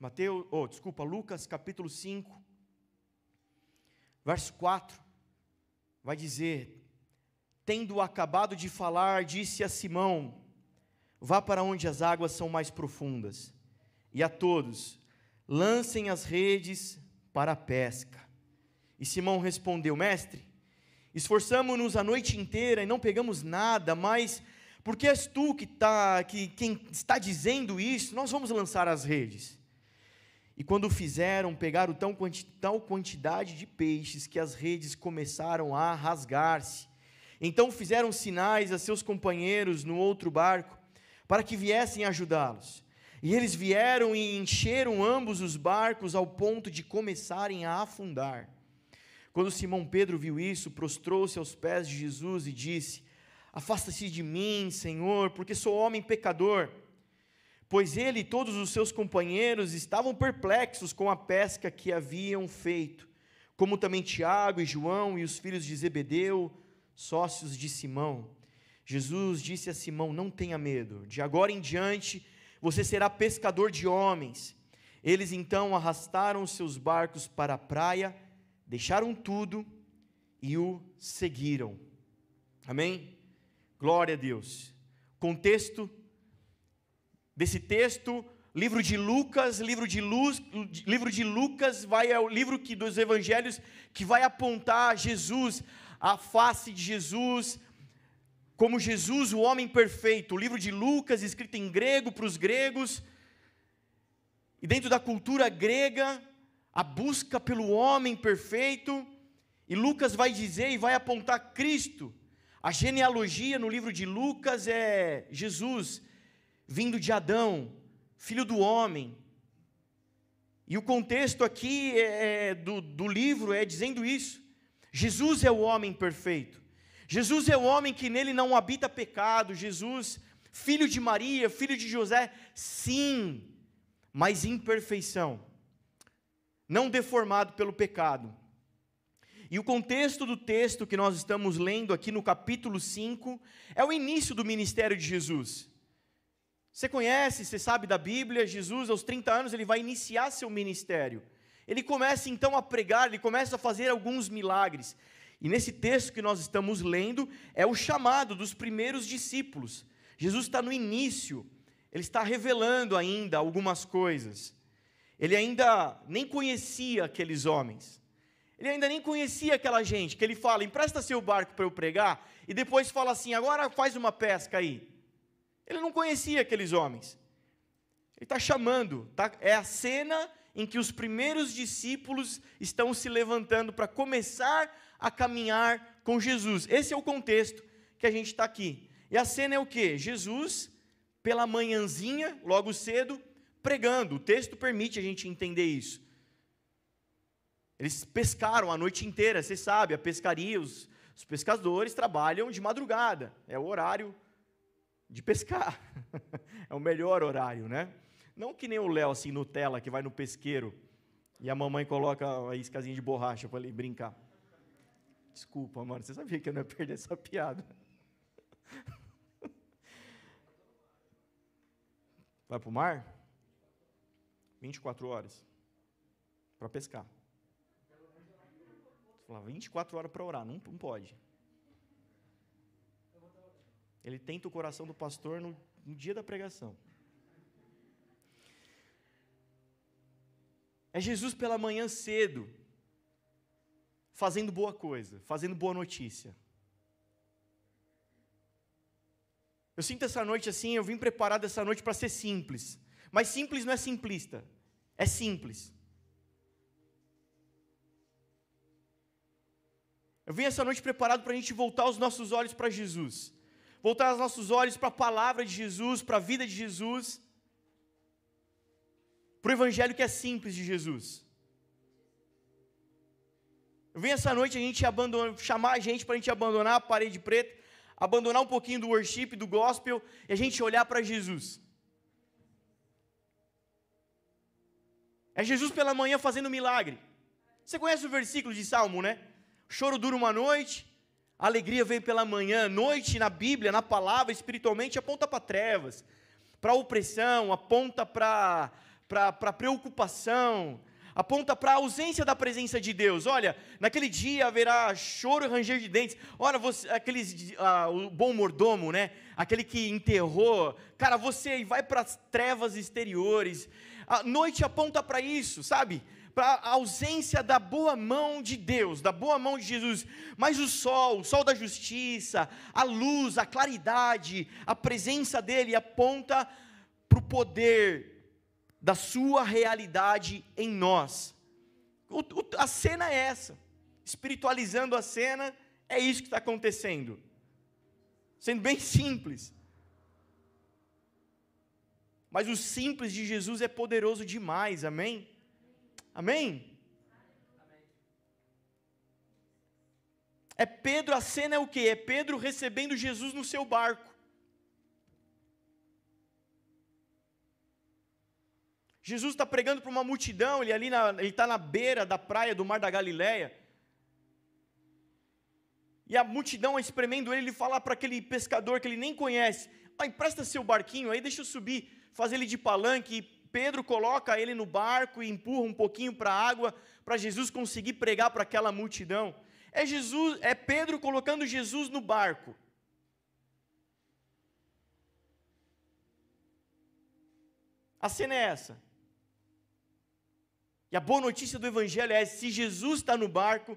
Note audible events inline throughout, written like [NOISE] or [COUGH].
Mateus, oh, desculpa, Lucas capítulo 5, verso 4, vai dizer: Tendo acabado de falar, disse a Simão: Vá para onde as águas são mais profundas, e a todos, lancem as redes para a pesca. E Simão respondeu: Mestre, esforçamo-nos a noite inteira e não pegamos nada, mas porque és tu que, tá, que quem está dizendo isso, nós vamos lançar as redes. E quando fizeram, pegaram tão quanti, tal quantidade de peixes que as redes começaram a rasgar-se. Então fizeram sinais a seus companheiros no outro barco, para que viessem ajudá-los. E eles vieram e encheram ambos os barcos ao ponto de começarem a afundar. Quando Simão Pedro viu isso, prostrou-se aos pés de Jesus e disse: Afasta-se de mim, Senhor, porque sou homem pecador. Pois ele e todos os seus companheiros estavam perplexos com a pesca que haviam feito, como também Tiago e João e os filhos de Zebedeu, sócios de Simão. Jesus disse a Simão: Não tenha medo, de agora em diante você será pescador de homens. Eles então arrastaram seus barcos para a praia, deixaram tudo e o seguiram. Amém? Glória a Deus. Contexto desse texto, livro de Lucas, livro de, Luz, livro de Lucas vai é o livro que, dos evangelhos que vai apontar Jesus, a face de Jesus, como Jesus, o homem perfeito. O livro de Lucas, escrito em grego para os gregos, e dentro da cultura grega, a busca pelo homem perfeito, e Lucas vai dizer e vai apontar Cristo. A genealogia no livro de Lucas é Jesus, vindo de Adão, filho do homem. E o contexto aqui é, é do, do livro é dizendo isso. Jesus é o homem perfeito. Jesus é o homem que nele não habita pecado. Jesus, filho de Maria, filho de José, sim, mas imperfeição, não deformado pelo pecado. E o contexto do texto que nós estamos lendo aqui no capítulo 5 é o início do ministério de Jesus. Você conhece, você sabe da Bíblia, Jesus aos 30 anos ele vai iniciar seu ministério. Ele começa então a pregar, ele começa a fazer alguns milagres. E nesse texto que nós estamos lendo, é o chamado dos primeiros discípulos. Jesus está no início, ele está revelando ainda algumas coisas. Ele ainda nem conhecia aqueles homens. Ele ainda nem conhecia aquela gente, que ele fala, empresta seu barco para eu pregar, e depois fala assim, agora faz uma pesca aí. Ele não conhecia aqueles homens. Ele está chamando, tá? é a cena em que os primeiros discípulos estão se levantando para começar a caminhar com Jesus. Esse é o contexto que a gente está aqui. E a cena é o que? Jesus, pela manhãzinha, logo cedo, pregando. O texto permite a gente entender isso. Eles pescaram a noite inteira, você sabe, a pescaria, os, os pescadores trabalham de madrugada, é o horário de pescar. [LAUGHS] é o melhor horário, né? Não que nem o Léo, assim, Nutella, que vai no pesqueiro e a mamãe coloca a iscazinha de borracha para ele brincar. Desculpa, mano, você sabia que eu não ia perder essa piada. [LAUGHS] Vai para o mar? 24 horas. Para pescar. Você fala, 24 horas para orar. Não, não pode. Ele tenta o coração do pastor no, no dia da pregação. É Jesus pela manhã cedo, fazendo boa coisa, fazendo boa notícia. Eu sinto essa noite assim, eu vim preparado essa noite para ser simples. Mas simples não é simplista, é simples. Eu vim essa noite preparado para a gente voltar os nossos olhos para Jesus, voltar os nossos olhos para a palavra de Jesus, para a vida de Jesus, para o evangelho que é simples de Jesus. Vim essa noite a gente abandonar, chamar a gente para a gente abandonar a parede preta, abandonar um pouquinho do worship, do gospel, e a gente olhar para Jesus. É Jesus pela manhã fazendo milagre. Você conhece o versículo de Salmo, né? Choro dura uma noite, a alegria vem pela manhã. Noite na Bíblia, na palavra, espiritualmente, aponta para trevas, para opressão, aponta para para preocupação, aponta para a ausência da presença de Deus. Olha, naquele dia haverá choro e ranger de dentes. Olha, você, aqueles, ah, o bom mordomo, né? Aquele que enterrou. Cara, você vai para as trevas exteriores. A noite aponta para isso, sabe? Para a ausência da boa mão de Deus, da boa mão de Jesus. Mas o sol, o sol da justiça, a luz, a claridade, a presença dele aponta para o poder da sua realidade em nós. O, o, a cena é essa. Espiritualizando a cena, é isso que está acontecendo. Sendo bem simples. Mas o simples de Jesus é poderoso demais, amém? Amém? É Pedro, a cena é o que? É Pedro recebendo Jesus no seu barco. Jesus está pregando para uma multidão, ele ali está na beira da praia do Mar da Galileia. E a multidão espremendo ele, ele fala para aquele pescador que ele nem conhece: ah, empresta seu barquinho aí, deixa eu subir, fazer ele de palanque. E Pedro coloca ele no barco e empurra um pouquinho para a água, para Jesus conseguir pregar para aquela multidão. É Jesus, é Pedro colocando Jesus no barco. A cena é essa. E a boa notícia do Evangelho é: se Jesus está no barco,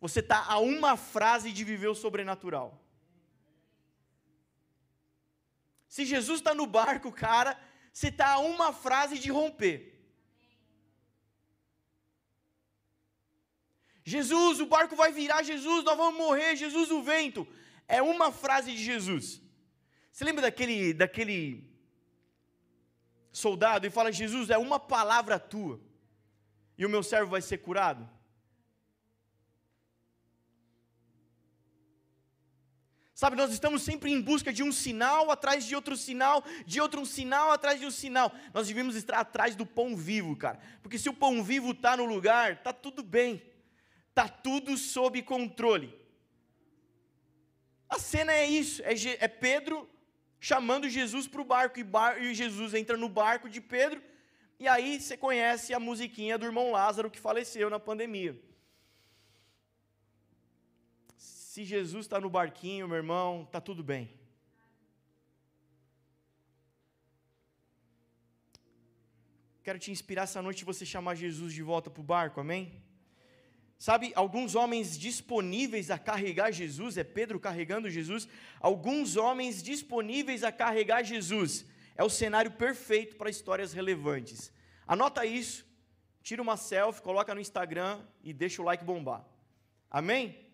você está a uma frase de viver o sobrenatural. Se Jesus está no barco, cara, você está a uma frase de romper. Jesus, o barco vai virar, Jesus, nós vamos morrer, Jesus, o vento. É uma frase de Jesus. Você lembra daquele, daquele soldado e fala: Jesus, é uma palavra tua e o meu servo vai ser curado? Sabe, nós estamos sempre em busca de um sinal atrás de outro sinal, de outro sinal atrás de um sinal. Nós devemos estar atrás do pão vivo, cara. Porque se o pão vivo está no lugar, está tudo bem. Está tudo sob controle. A cena é isso: é, é Pedro chamando Jesus para o barco, e, bar, e Jesus entra no barco de Pedro e aí você conhece a musiquinha do irmão Lázaro que faleceu na pandemia. Se Jesus está no barquinho, meu irmão, está tudo bem. Quero te inspirar essa noite você chamar Jesus de volta para o barco, amém? Sabe, alguns homens disponíveis a carregar Jesus, é Pedro carregando Jesus, alguns homens disponíveis a carregar Jesus é o cenário perfeito para histórias relevantes. Anota isso, tira uma selfie, coloca no Instagram e deixa o like bombar. Amém?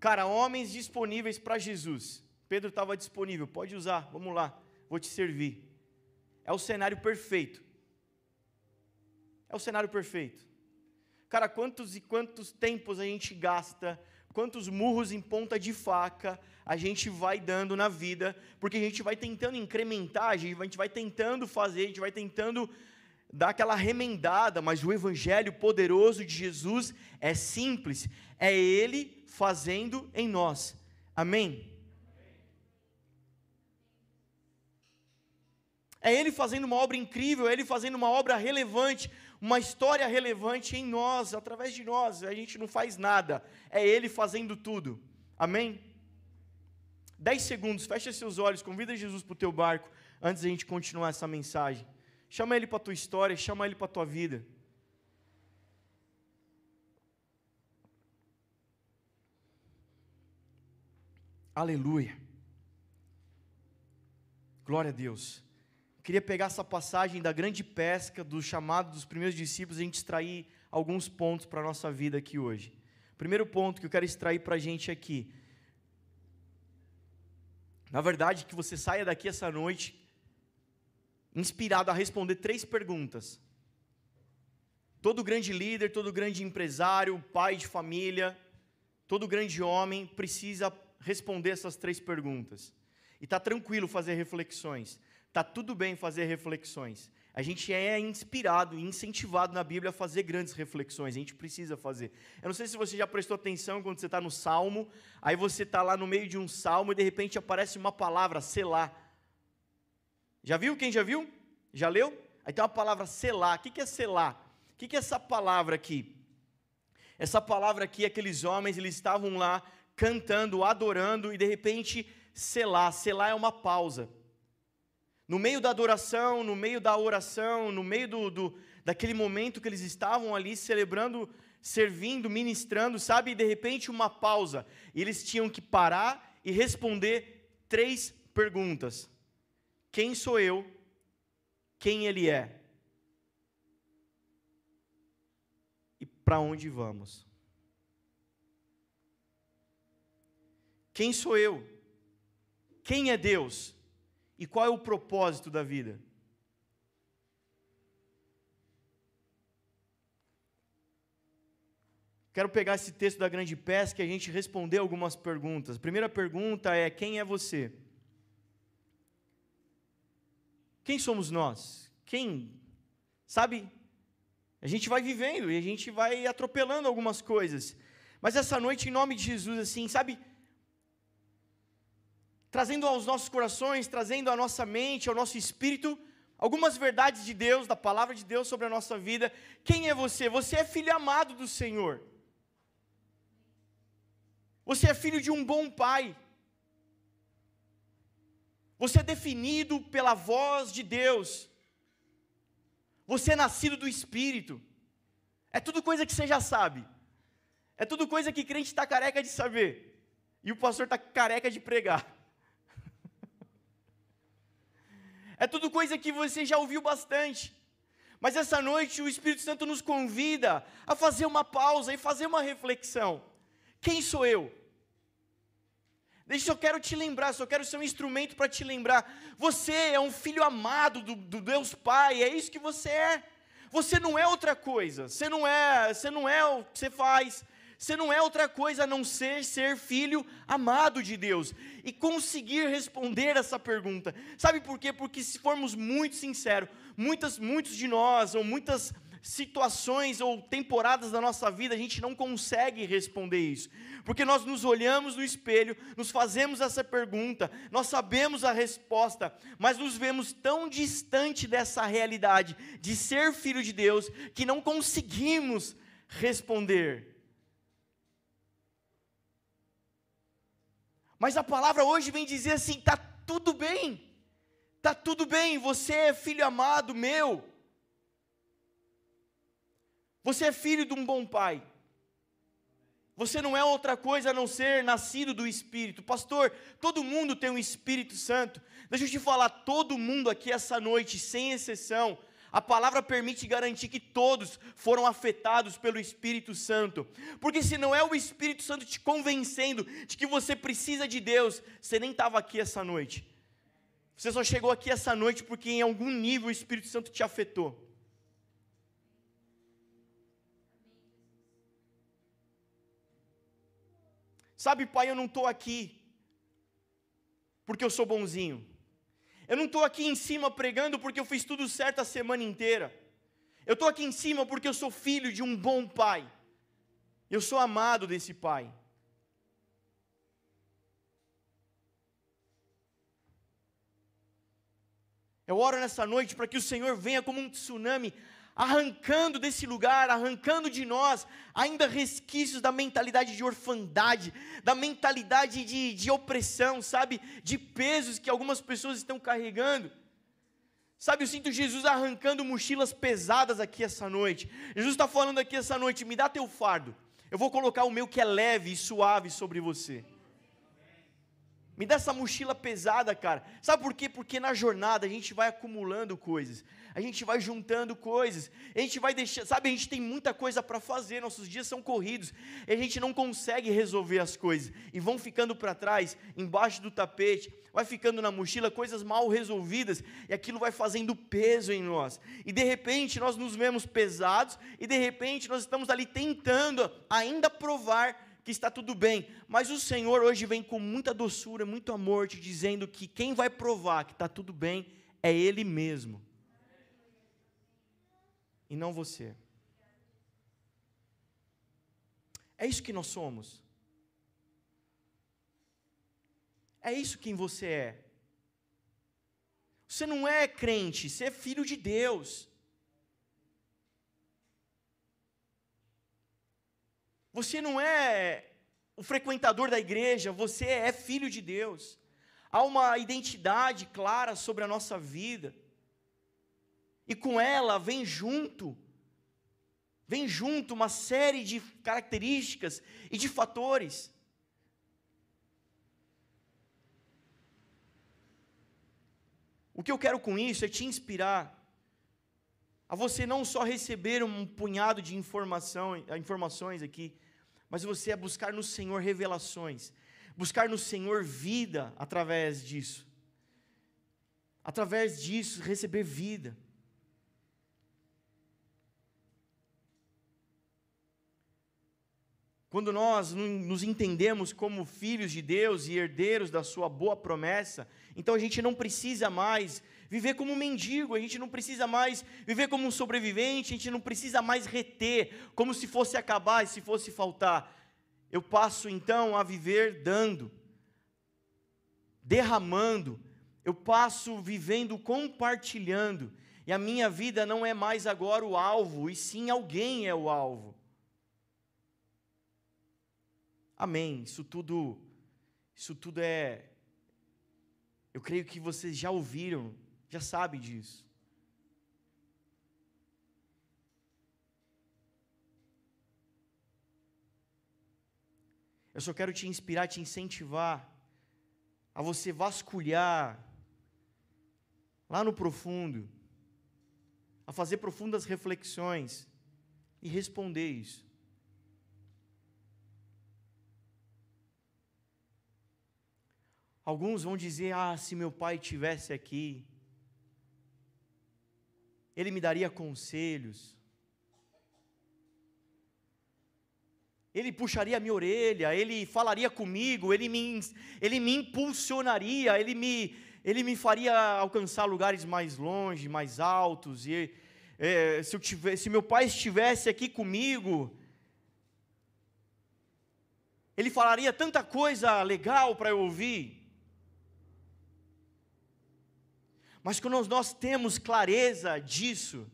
Cara, homens disponíveis para Jesus. Pedro estava disponível, pode usar, vamos lá, vou te servir. É o cenário perfeito. É o cenário perfeito. Cara, quantos e quantos tempos a gente gasta, quantos murros em ponta de faca, a gente vai dando na vida, porque a gente vai tentando incrementar, a gente vai tentando fazer, a gente vai tentando dar aquela remendada, mas o evangelho poderoso de Jesus é simples, é ele fazendo em nós. Amém. É Ele fazendo uma obra incrível, é Ele fazendo uma obra relevante, uma história relevante em nós, através de nós. A gente não faz nada, é Ele fazendo tudo. Amém? Dez segundos, fecha seus olhos, convida Jesus para o teu barco, antes da gente continuar essa mensagem. Chama Ele para a tua história, chama Ele para a tua vida. Aleluia. Glória a Deus. Queria pegar essa passagem da grande pesca, do chamado dos primeiros discípulos, e a gente extrair alguns pontos para a nossa vida aqui hoje. Primeiro ponto que eu quero extrair para a gente aqui na verdade, que você saia daqui essa noite inspirado a responder três perguntas. Todo grande líder, todo grande empresário, pai de família, todo grande homem precisa responder essas três perguntas. E está tranquilo fazer reflexões. Está tudo bem fazer reflexões. A gente é inspirado e incentivado na Bíblia a fazer grandes reflexões, a gente precisa fazer. Eu não sei se você já prestou atenção quando você está no salmo, aí você está lá no meio de um salmo e de repente aparece uma palavra, sei lá. Já viu? Quem já viu? Já leu? Aí tem uma palavra selar. O que é selar? O que é essa palavra aqui? Essa palavra aqui, aqueles homens, eles estavam lá cantando, adorando, e de repente, selar. Selar é uma pausa. No meio da adoração, no meio da oração, no meio do, do, daquele momento que eles estavam ali celebrando, servindo, ministrando, sabe? E de repente uma pausa. E eles tinham que parar e responder três perguntas: Quem sou eu? Quem ele é? E para onde vamos? Quem sou eu? Quem é Deus? E qual é o propósito da vida? Quero pegar esse texto da grande pesca e a gente responder algumas perguntas. A primeira pergunta é: quem é você? Quem somos nós? Quem? Sabe? A gente vai vivendo e a gente vai atropelando algumas coisas. Mas essa noite, em nome de Jesus, assim, sabe? Trazendo aos nossos corações, trazendo à nossa mente, ao nosso espírito, algumas verdades de Deus, da palavra de Deus sobre a nossa vida. Quem é você? Você é filho amado do Senhor. Você é filho de um bom pai. Você é definido pela voz de Deus. Você é nascido do Espírito. É tudo coisa que você já sabe. É tudo coisa que crente está careca de saber. E o pastor está careca de pregar. É tudo coisa que você já ouviu bastante. Mas essa noite o Espírito Santo nos convida a fazer uma pausa e fazer uma reflexão. Quem sou eu? Deixa eu quero te lembrar, só quero ser um instrumento para te lembrar. Você é um filho amado do, do Deus Pai, é isso que você é. Você não é outra coisa. Você não é, você não é o que você faz. Você não é outra coisa a não ser ser filho amado de Deus e conseguir responder essa pergunta. Sabe por quê? Porque se formos muito sinceros, muitas, muitos de nós, ou muitas situações ou temporadas da nossa vida, a gente não consegue responder isso. Porque nós nos olhamos no espelho, nos fazemos essa pergunta, nós sabemos a resposta, mas nos vemos tão distante dessa realidade de ser filho de Deus que não conseguimos responder. Mas a palavra hoje vem dizer assim: está tudo bem, está tudo bem, você é filho amado meu, você é filho de um bom pai, você não é outra coisa a não ser nascido do Espírito. Pastor, todo mundo tem um Espírito Santo. Deixa eu te falar, todo mundo aqui essa noite, sem exceção, a palavra permite garantir que todos foram afetados pelo Espírito Santo. Porque se não é o Espírito Santo te convencendo de que você precisa de Deus, você nem estava aqui essa noite. Você só chegou aqui essa noite porque em algum nível o Espírito Santo te afetou. Sabe, pai, eu não estou aqui porque eu sou bonzinho. Eu não estou aqui em cima pregando porque eu fiz tudo certo a semana inteira. Eu estou aqui em cima porque eu sou filho de um bom pai. Eu sou amado desse pai. Eu oro nessa noite para que o Senhor venha como um tsunami arrancando desse lugar, arrancando de nós ainda resquícios da mentalidade de orfandade, da mentalidade de, de opressão, sabe? De pesos que algumas pessoas estão carregando. Sabe, eu sinto Jesus arrancando mochilas pesadas aqui essa noite. Jesus está falando aqui essa noite: me dá teu fardo. Eu vou colocar o meu que é leve e suave sobre você. Me dá essa mochila pesada, cara. Sabe por quê? Porque na jornada a gente vai acumulando coisas. A gente vai juntando coisas, a gente vai deixando, sabe, a gente tem muita coisa para fazer, nossos dias são corridos, e a gente não consegue resolver as coisas, e vão ficando para trás, embaixo do tapete, vai ficando na mochila coisas mal resolvidas, e aquilo vai fazendo peso em nós, e de repente nós nos vemos pesados, e de repente nós estamos ali tentando ainda provar que está tudo bem, mas o Senhor hoje vem com muita doçura, muito amor, te dizendo que quem vai provar que está tudo bem é Ele mesmo e não você. É isso que nós somos. É isso quem você é. Você não é crente, você é filho de Deus. Você não é o frequentador da igreja, você é filho de Deus. Há uma identidade clara sobre a nossa vida. E com ela vem junto, vem junto uma série de características e de fatores. O que eu quero com isso é te inspirar a você não só receber um punhado de informação, informações aqui, mas você é buscar no Senhor revelações, buscar no Senhor vida através disso. Através disso, receber vida. Quando nós nos entendemos como filhos de Deus e herdeiros da Sua boa promessa, então a gente não precisa mais viver como um mendigo, a gente não precisa mais viver como um sobrevivente, a gente não precisa mais reter, como se fosse acabar e se fosse faltar. Eu passo então a viver dando, derramando, eu passo vivendo compartilhando, e a minha vida não é mais agora o alvo, e sim alguém é o alvo. Amém. Isso tudo, isso tudo é. Eu creio que vocês já ouviram já sabe disso. Eu só quero te inspirar, te incentivar a você vasculhar lá no profundo, a fazer profundas reflexões e responder isso. Alguns vão dizer: Ah, se meu pai tivesse aqui, ele me daria conselhos, ele puxaria minha orelha, ele falaria comigo, ele me, ele me impulsionaria, ele me, ele me faria alcançar lugares mais longe, mais altos. E é, se, eu tivesse, se meu pai estivesse aqui comigo, ele falaria tanta coisa legal para eu ouvir. Mas quando nós temos clareza disso,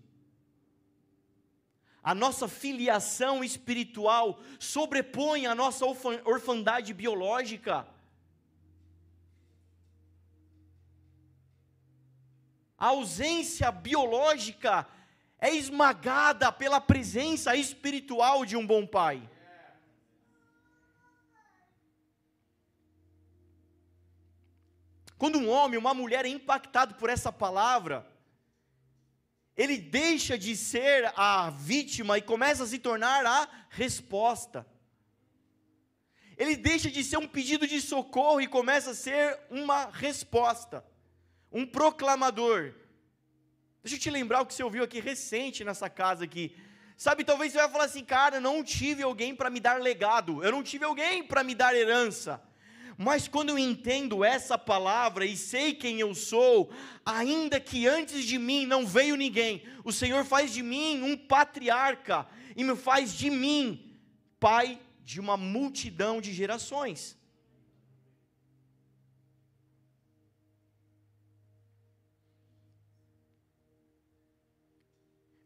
a nossa filiação espiritual sobrepõe a nossa orfandade biológica. A ausência biológica é esmagada pela presença espiritual de um bom pai. Quando um homem, uma mulher é impactado por essa palavra, ele deixa de ser a vítima e começa a se tornar a resposta. Ele deixa de ser um pedido de socorro e começa a ser uma resposta, um proclamador. Deixa eu te lembrar o que você ouviu aqui recente nessa casa aqui. Sabe, talvez você vai falar assim, cara, não tive alguém para me dar legado, eu não tive alguém para me dar herança. Mas quando eu entendo essa palavra e sei quem eu sou, ainda que antes de mim não veio ninguém, o Senhor faz de mim um patriarca e me faz de mim pai de uma multidão de gerações.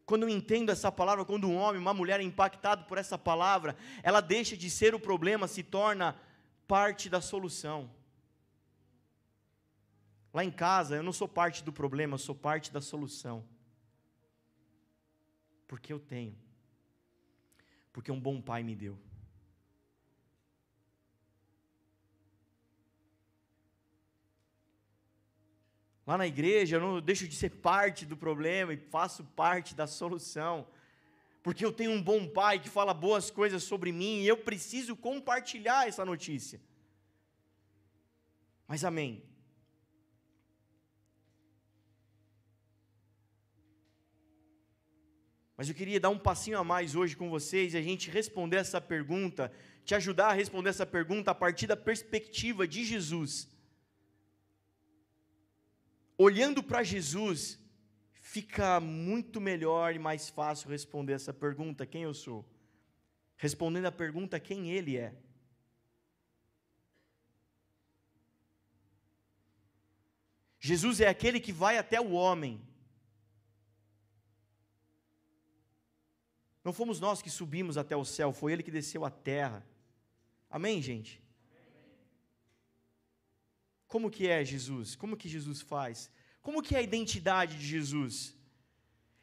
Quando eu entendo essa palavra, quando um homem, uma mulher é impactado por essa palavra, ela deixa de ser o problema, se torna parte da solução. Lá em casa, eu não sou parte do problema, eu sou parte da solução. Porque eu tenho. Porque um bom pai me deu. Lá na igreja, eu não deixo de ser [LAUGHS] parte do problema e faço parte da solução porque eu tenho um bom pai que fala boas coisas sobre mim e eu preciso compartilhar essa notícia. Mas amém. Mas eu queria dar um passinho a mais hoje com vocês e a gente responder essa pergunta, te ajudar a responder essa pergunta a partir da perspectiva de Jesus. Olhando para Jesus, fica muito melhor e mais fácil responder essa pergunta: quem eu sou? Respondendo a pergunta: quem Ele é. Jesus é aquele que vai até o homem. Não fomos nós que subimos até o céu, foi ele que desceu à terra. Amém, gente? Como que é Jesus? Como que Jesus faz? Como que é a identidade de Jesus?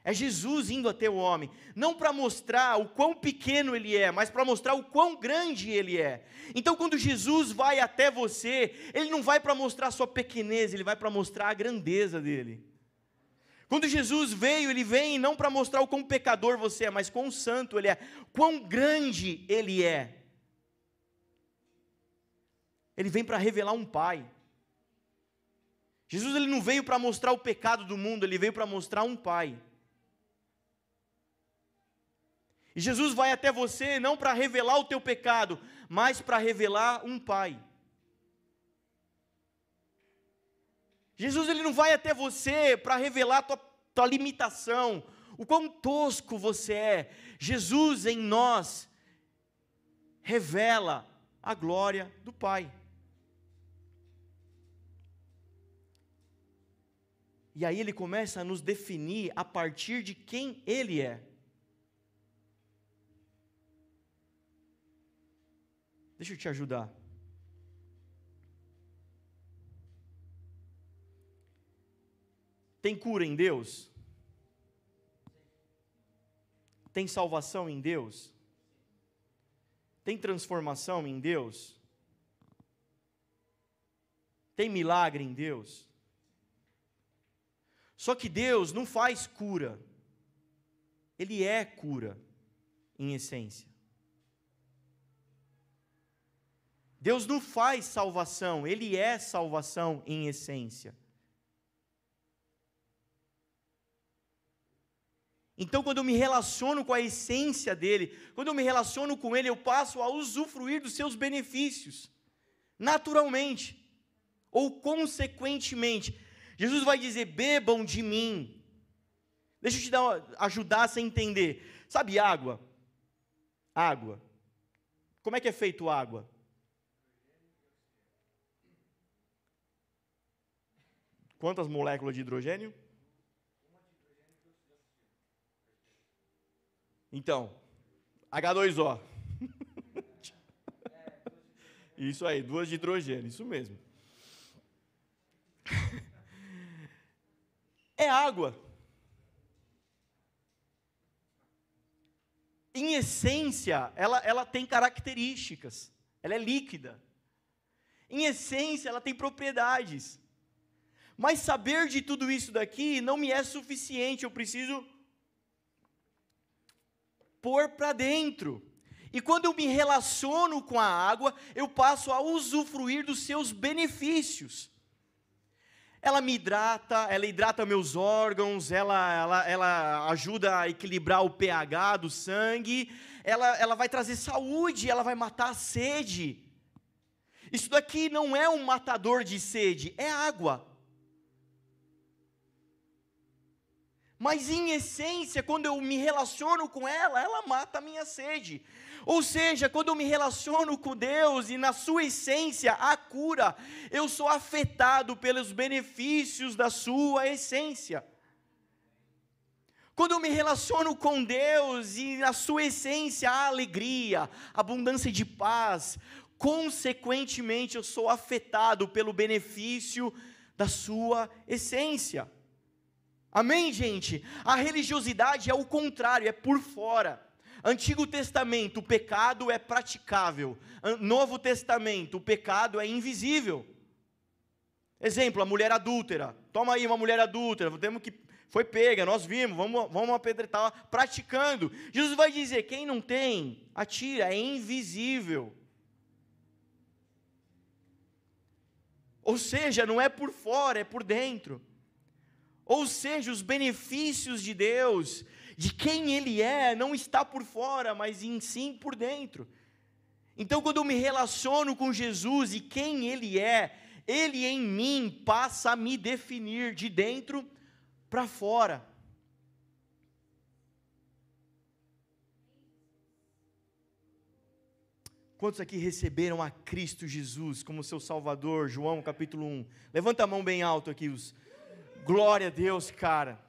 É Jesus indo até o homem, não para mostrar o quão pequeno ele é, mas para mostrar o quão grande ele é. Então, quando Jesus vai até você, ele não vai para mostrar a sua pequenez, ele vai para mostrar a grandeza dele. Quando Jesus veio, ele vem não para mostrar o quão pecador você é, mas quão santo ele é, quão grande ele é. Ele vem para revelar um Pai. Jesus ele não veio para mostrar o pecado do mundo, ele veio para mostrar um Pai. E Jesus vai até você não para revelar o teu pecado, mas para revelar um Pai. Jesus ele não vai até você para revelar a tua, tua limitação, o quão tosco você é. Jesus em nós revela a glória do Pai. E aí ele começa a nos definir a partir de quem ele é. Deixa eu te ajudar. Tem cura em Deus? Tem salvação em Deus? Tem transformação em Deus? Tem milagre em Deus? Só que Deus não faz cura, Ele é cura, em essência. Deus não faz salvação, Ele é salvação em essência. Então, quando eu me relaciono com a essência dele, quando eu me relaciono com ele, eu passo a usufruir dos seus benefícios, naturalmente, ou consequentemente. Jesus vai dizer: bebam de mim. Deixa eu te dar, ajudar a entender. Sabe água? Água. Como é que é feito água? Quantas moléculas de hidrogênio? Então, H2O. [LAUGHS] Isso aí, duas de hidrogênio, isso mesmo. É água. Em essência, ela, ela tem características. Ela é líquida. Em essência, ela tem propriedades. Mas saber de tudo isso daqui não me é suficiente, eu preciso pôr para dentro. E quando eu me relaciono com a água, eu passo a usufruir dos seus benefícios. Ela me hidrata, ela hidrata meus órgãos, ela, ela, ela ajuda a equilibrar o pH do sangue, ela, ela vai trazer saúde, ela vai matar a sede. Isso daqui não é um matador de sede, é água. Mas em essência, quando eu me relaciono com ela, ela mata a minha sede. Ou seja, quando eu me relaciono com Deus e na sua essência a cura, eu sou afetado pelos benefícios da sua essência. Quando eu me relaciono com Deus e na sua essência a alegria, abundância de paz, consequentemente eu sou afetado pelo benefício da sua essência. Amém, gente? A religiosidade é o contrário, é por fora. Antigo Testamento, o pecado é praticável. Novo Testamento, o pecado é invisível. Exemplo, a mulher adúltera. Toma aí uma mulher adúltera, temos que foi pega, nós vimos, vamos, vamos apedretar, praticando. Jesus vai dizer: quem não tem, atira, é invisível. Ou seja, não é por fora, é por dentro. Ou seja, os benefícios de Deus, de quem Ele é, não está por fora, mas em sim por dentro. Então, quando eu me relaciono com Jesus e quem Ele é, Ele em mim passa a me definir de dentro para fora. Quantos aqui receberam a Cristo Jesus como seu Salvador? João capítulo 1. Levanta a mão bem alto aqui. Os... Glória a Deus, cara.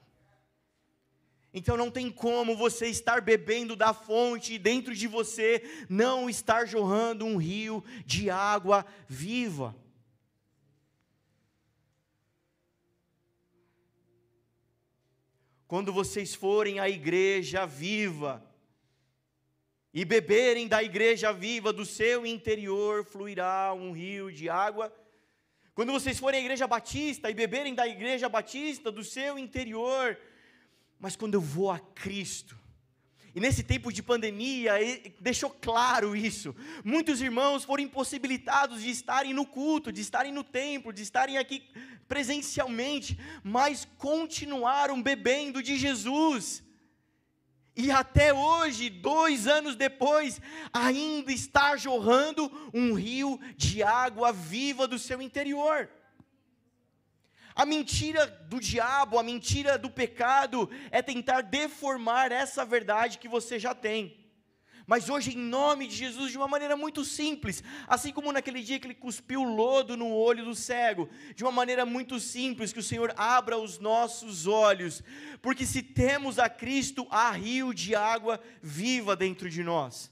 Então não tem como você estar bebendo da fonte e dentro de você não estar jorrando um rio de água viva. Quando vocês forem à igreja viva, e beberem da igreja viva, do seu interior fluirá um rio de água. Quando vocês forem à igreja batista e beberem da igreja batista, do seu interior, mas quando eu vou a Cristo, e nesse tempo de pandemia, deixou claro isso. Muitos irmãos foram impossibilitados de estarem no culto, de estarem no templo, de estarem aqui presencialmente, mas continuaram bebendo de Jesus. E até hoje, dois anos depois, ainda está jorrando um rio de água viva do seu interior. A mentira do diabo, a mentira do pecado, é tentar deformar essa verdade que você já tem. Mas hoje, em nome de Jesus, de uma maneira muito simples, assim como naquele dia que ele cuspiu lodo no olho do cego, de uma maneira muito simples, que o Senhor abra os nossos olhos, porque se temos a Cristo, há rio de água viva dentro de nós.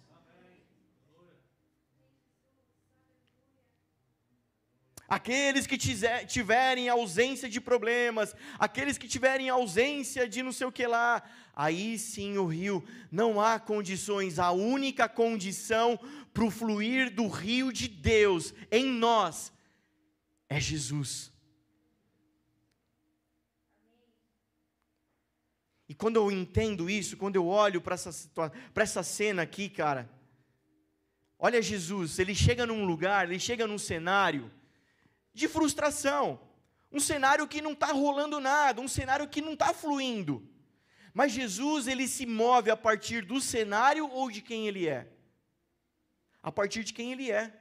Aqueles que tiverem ausência de problemas, aqueles que tiverem ausência de não sei o que lá, aí sim o rio, não há condições, a única condição para o fluir do rio de Deus em nós é Jesus. E quando eu entendo isso, quando eu olho para essa, para essa cena aqui, cara, olha Jesus, ele chega num lugar, ele chega num cenário de frustração, um cenário que não está rolando nada, um cenário que não está fluindo. Mas Jesus, ele se move a partir do cenário ou de quem ele é? A partir de quem ele é.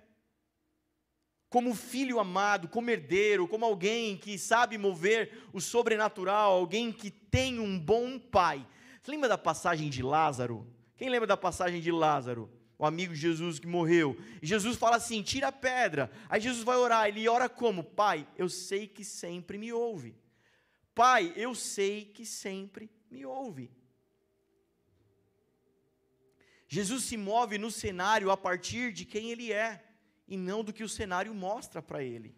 Como filho amado, como herdeiro, como alguém que sabe mover o sobrenatural, alguém que tem um bom pai. Você lembra da passagem de Lázaro? Quem lembra da passagem de Lázaro? O amigo de Jesus que morreu. E Jesus fala assim: tira a pedra. Aí Jesus vai orar. Ele ora como? Pai, eu sei que sempre me ouve. Pai, eu sei que sempre me ouve. Jesus se move no cenário a partir de quem ele é e não do que o cenário mostra para ele.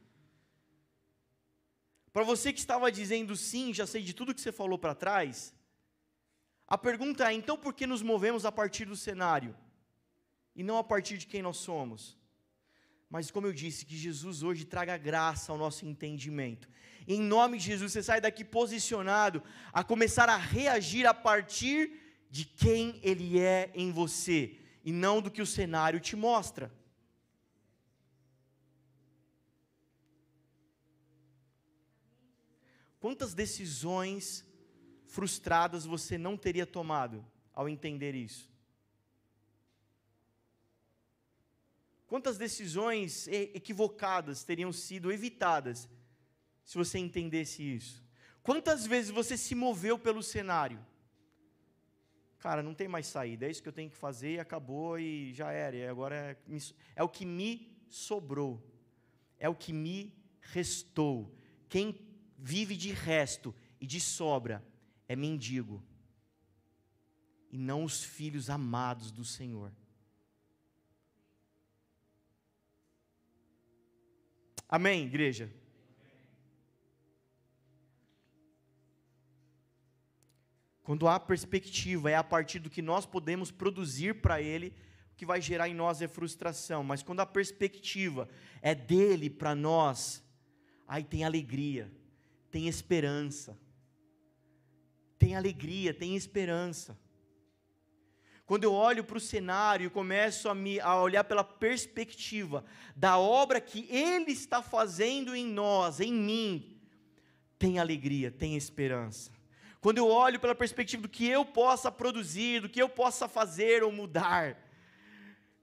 Para você que estava dizendo sim, já sei de tudo que você falou para trás, a pergunta é: então por que nos movemos a partir do cenário e não a partir de quem nós somos? Mas como eu disse, que Jesus hoje traga graça ao nosso entendimento em nome de Jesus, você sai daqui posicionado a começar a reagir a partir de quem Ele é em você e não do que o cenário te mostra. Quantas decisões frustradas você não teria tomado ao entender isso? Quantas decisões equivocadas teriam sido evitadas se você entendesse isso. Quantas vezes você se moveu pelo cenário? Cara, não tem mais saída, é isso que eu tenho que fazer, acabou e já era. E agora é, é o que me sobrou, é o que me restou. Quem vive de resto e de sobra é mendigo, e não os filhos amados do Senhor. Amém, igreja? Quando há perspectiva, é a partir do que nós podemos produzir para Ele, o que vai gerar em nós é frustração. Mas quando a perspectiva é dele para nós, aí tem alegria, tem esperança. Tem alegria, tem esperança. Quando eu olho para o cenário e começo a, me, a olhar pela perspectiva da obra que Ele está fazendo em nós, em mim, tem alegria, tem esperança quando eu olho pela perspectiva do que eu possa produzir, do que eu possa fazer ou mudar.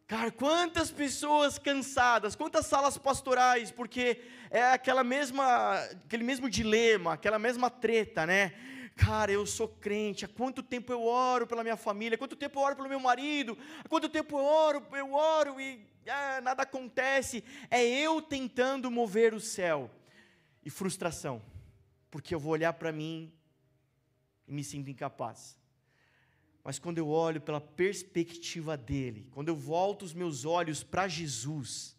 Cara, quantas pessoas cansadas, quantas salas pastorais, porque é aquela mesma, aquele mesmo dilema, aquela mesma treta, né? Cara, eu sou crente, há quanto tempo eu oro pela minha família, há quanto tempo eu oro pelo meu marido, há quanto tempo eu oro, eu oro e ah, nada acontece. É eu tentando mover o céu. E frustração, porque eu vou olhar para mim e me sinto incapaz. Mas quando eu olho pela perspectiva dele, quando eu volto os meus olhos para Jesus,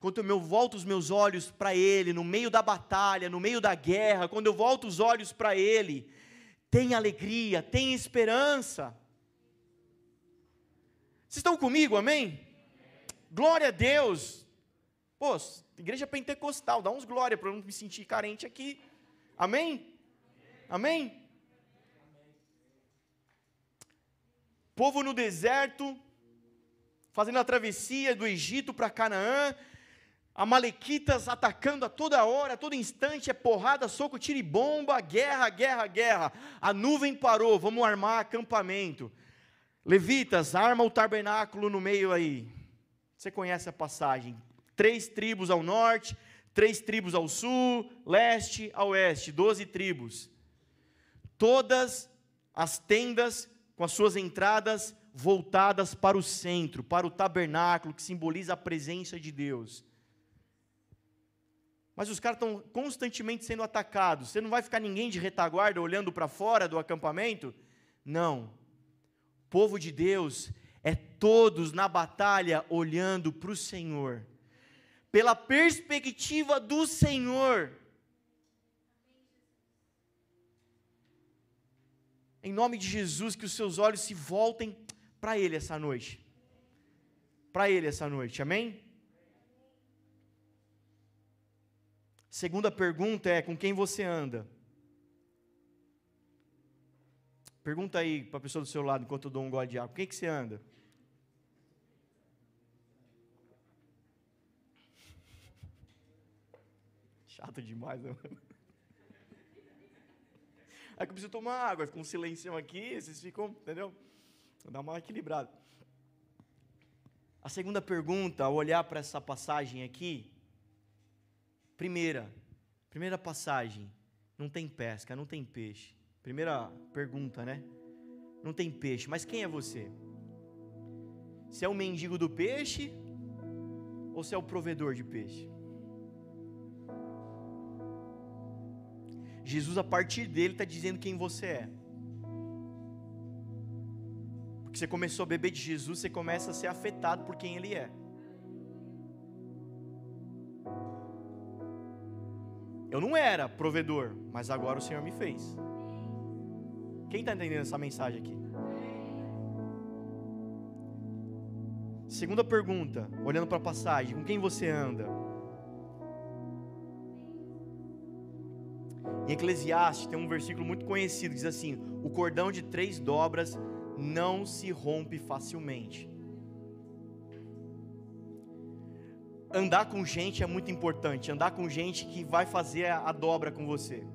quando eu volto os meus olhos para ele, no meio da batalha, no meio da guerra, quando eu volto os olhos para ele, tem alegria, tem esperança. Vocês estão comigo, amém? Glória a Deus. Pô, igreja pentecostal, dá uns glória para eu não me sentir carente aqui. Amém? Amém? Povo no deserto, fazendo a travessia do Egito para Canaã, Amalequitas atacando a toda hora, a todo instante, é porrada, soco, tiro e bomba, guerra, guerra, guerra. A nuvem parou, vamos armar acampamento. Levitas, arma o tabernáculo no meio aí. Você conhece a passagem? Três tribos ao norte, três tribos ao sul, leste a oeste, doze tribos. Todas as tendas com as suas entradas voltadas para o centro, para o tabernáculo, que simboliza a presença de Deus. Mas os caras estão constantemente sendo atacados. Você não vai ficar ninguém de retaguarda olhando para fora do acampamento? Não. O povo de Deus é todos na batalha olhando para o Senhor, pela perspectiva do Senhor. Em nome de Jesus, que os seus olhos se voltem para Ele essa noite. Para Ele essa noite, amém? Segunda pergunta é: com quem você anda? Pergunta aí para a pessoa do seu lado enquanto eu dou um gole de água: com quem que você anda? [LAUGHS] Chato demais, né? Aí que eu preciso tomar água, fica um silêncio aqui, vocês ficam, entendeu? Dar uma equilibrada. A segunda pergunta, ao olhar para essa passagem aqui, primeira, primeira passagem, não tem pesca, não tem peixe. Primeira pergunta, né? Não tem peixe, mas quem é você? Se é o mendigo do peixe ou se é o provedor de peixe? Jesus, a partir dele, está dizendo quem você é. Porque você começou a beber de Jesus, você começa a ser afetado por quem ele é. Eu não era provedor, mas agora o Senhor me fez. Quem está entendendo essa mensagem aqui? Segunda pergunta, olhando para a passagem: com quem você anda? Em Eclesiastes tem um versículo muito conhecido que diz assim: O cordão de três dobras não se rompe facilmente. Andar com gente é muito importante, andar com gente que vai fazer a, dobra com você.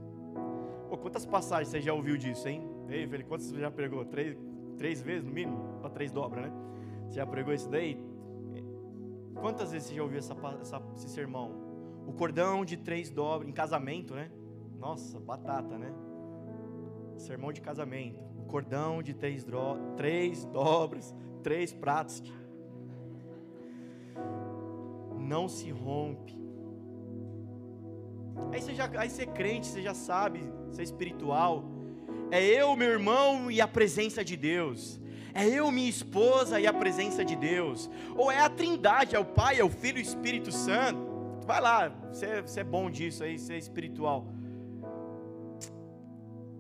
Pô, quantas passagens você já ouviu disso, hein? Ei, velho, quantas você já pregou? Três, três vezes no mínimo? Para três dobras, né? Você já pregou isso daí? Quantas vezes você já ouviu essa, essa, esse sermão? O cordão de três dobras, em casamento, né? Nossa, batata, né? Sermão de casamento. O cordão de três, dro... três dobras, três pratos. Não se rompe. Aí você, já, aí você é crente, você já sabe, você é espiritual. É eu, meu irmão e a presença de Deus. É eu, minha esposa e a presença de Deus. Ou é a trindade, é o Pai, é o Filho e o Espírito Santo. Vai lá, você, você é bom disso aí, você é espiritual.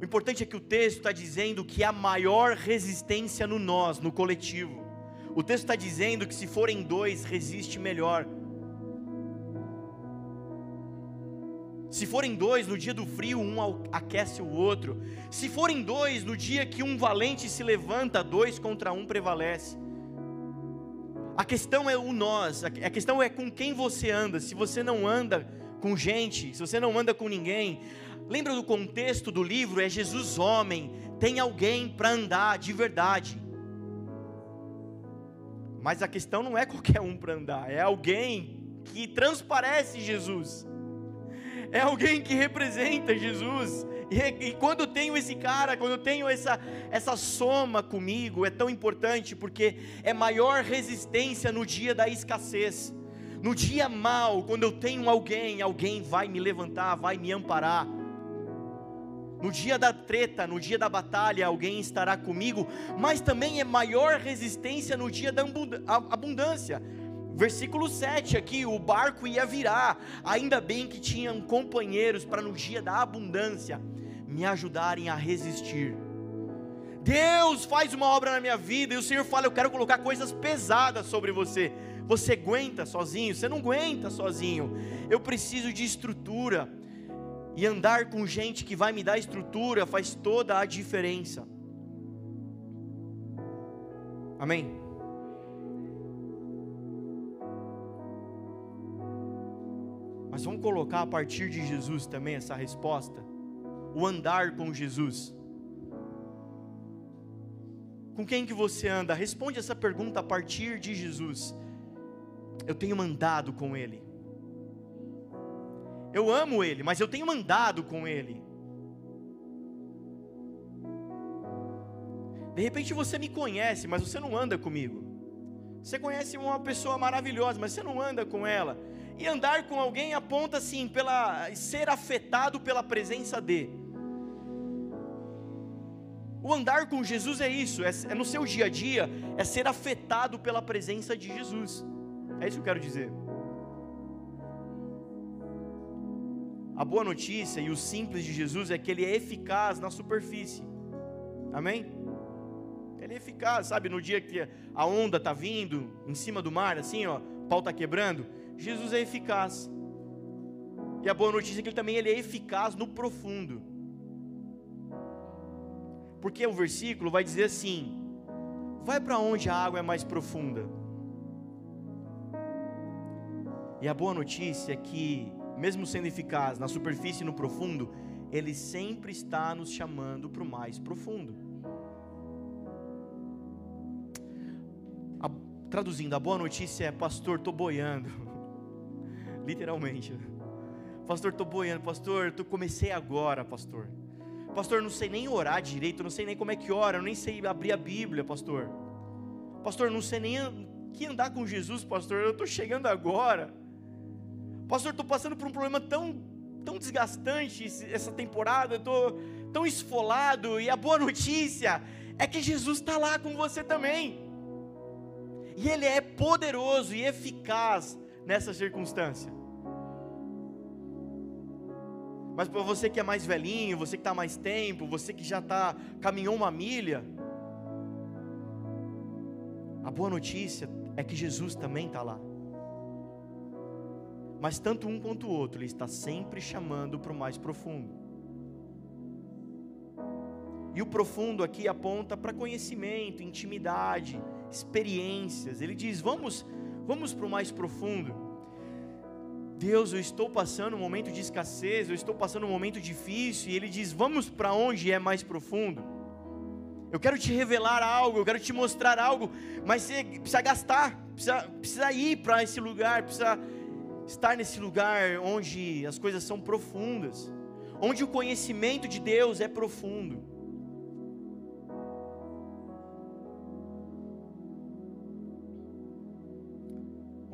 O importante é que o texto está dizendo que há maior resistência no nós, no coletivo. O texto está dizendo que se forem dois, resiste melhor. Se forem dois, no dia do frio, um aquece o outro. Se forem dois, no dia que um valente se levanta, dois contra um prevalece. A questão é o nós, a questão é com quem você anda. Se você não anda com gente, se você não anda com ninguém, Lembra do contexto do livro? É Jesus homem, tem alguém para andar de verdade. Mas a questão não é qualquer um para andar, é alguém que transparece Jesus. É alguém que representa Jesus. E, e, quando eu tenho esse cara, quando eu tenho essa, essa soma comigo, é tão importante porque é maior resistência no dia da escassez. No dia mal, quando eu tenho alguém, alguém vai me levantar, vai me amparar. No dia da treta, no dia da batalha, alguém estará comigo, mas também é maior resistência no dia da abundância. Versículo 7 aqui, o barco ia virar, ainda bem que tinham companheiros para no dia da abundância me ajudarem a resistir. Deus faz uma obra na minha vida e o Senhor fala: Eu quero colocar coisas pesadas sobre você. Você aguenta sozinho? Você não aguenta sozinho. Eu preciso de estrutura. E andar com gente que vai me dar estrutura faz toda a diferença. Amém? Mas vamos colocar a partir de Jesus também essa resposta o andar com Jesus. Com quem que você anda? Responde essa pergunta a partir de Jesus. Eu tenho andado com Ele. Eu amo Ele, mas eu tenho andado com Ele. De repente você me conhece, mas você não anda comigo. Você conhece uma pessoa maravilhosa, mas você não anda com ela. E andar com alguém aponta assim pela ser afetado pela presença de. O andar com Jesus é isso, é, é no seu dia a dia, é ser afetado pela presença de Jesus. É isso que eu quero dizer. A boa notícia e o simples de Jesus é que ele é eficaz na superfície. Amém? Ele é eficaz, sabe, no dia que a onda está vindo em cima do mar, assim, ó, o pau está quebrando, Jesus é eficaz. E a boa notícia é que ele também ele é eficaz no profundo. Porque o versículo vai dizer assim: vai para onde a água é mais profunda. E a boa notícia é que, mesmo sendo eficaz na superfície e no profundo, ele sempre está nos chamando para o mais profundo. A, traduzindo, a boa notícia é: Pastor, estou boiando. Literalmente. Pastor, estou boiando. Pastor, eu comecei agora, pastor. Pastor, não sei nem orar direito, não sei nem como é que ora, nem sei abrir a Bíblia, pastor. Pastor, não sei nem que andar com Jesus, pastor, eu estou chegando agora. Pastor, estou passando por um problema tão, tão desgastante essa temporada, estou tão esfolado, e a boa notícia é que Jesus está lá com você também. E Ele é poderoso e eficaz nessa circunstância. Mas para você que é mais velhinho, você que está mais tempo, você que já tá, caminhou uma milha, a boa notícia é que Jesus também está lá. Mas tanto um quanto o outro, ele está sempre chamando para o mais profundo. E o profundo aqui aponta para conhecimento, intimidade, experiências. Ele diz: vamos, vamos para o mais profundo. Deus, eu estou passando um momento de escassez, eu estou passando um momento difícil, e Ele diz: Vamos para onde é mais profundo. Eu quero te revelar algo, eu quero te mostrar algo, mas você precisa gastar, precisa, precisa ir para esse lugar, precisa estar nesse lugar onde as coisas são profundas, onde o conhecimento de Deus é profundo.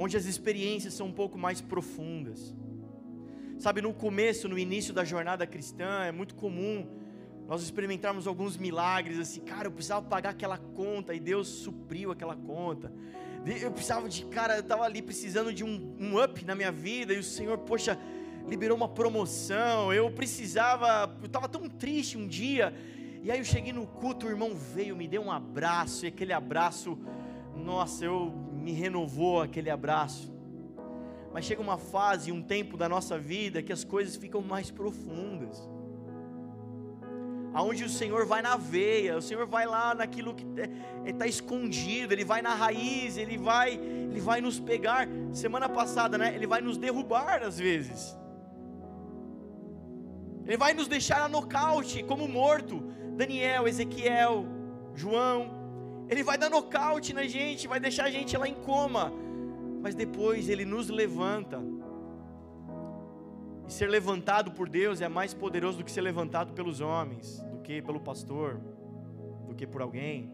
Onde as experiências são um pouco mais profundas. Sabe, no começo, no início da jornada cristã, é muito comum nós experimentarmos alguns milagres, assim, cara, eu precisava pagar aquela conta e Deus supriu aquela conta. Eu precisava de, cara, eu estava ali precisando de um, um up na minha vida e o Senhor, poxa, liberou uma promoção. Eu precisava, eu estava tão triste um dia. E aí eu cheguei no culto, o irmão veio, me deu um abraço, e aquele abraço, nossa, eu me renovou aquele abraço. Mas chega uma fase, um tempo da nossa vida que as coisas ficam mais profundas. Aonde o Senhor vai na veia, o Senhor vai lá naquilo que está é, escondido, Ele vai na raiz, Ele vai, Ele vai nos pegar. Semana passada, né? Ele vai nos derrubar às vezes. Ele vai nos deixar a nocaute, como morto. Daniel, Ezequiel, João, ele vai dar nocaute na gente, vai deixar a gente lá em coma, mas depois ele nos levanta. E ser levantado por Deus é mais poderoso do que ser levantado pelos homens, do que pelo pastor, do que por alguém.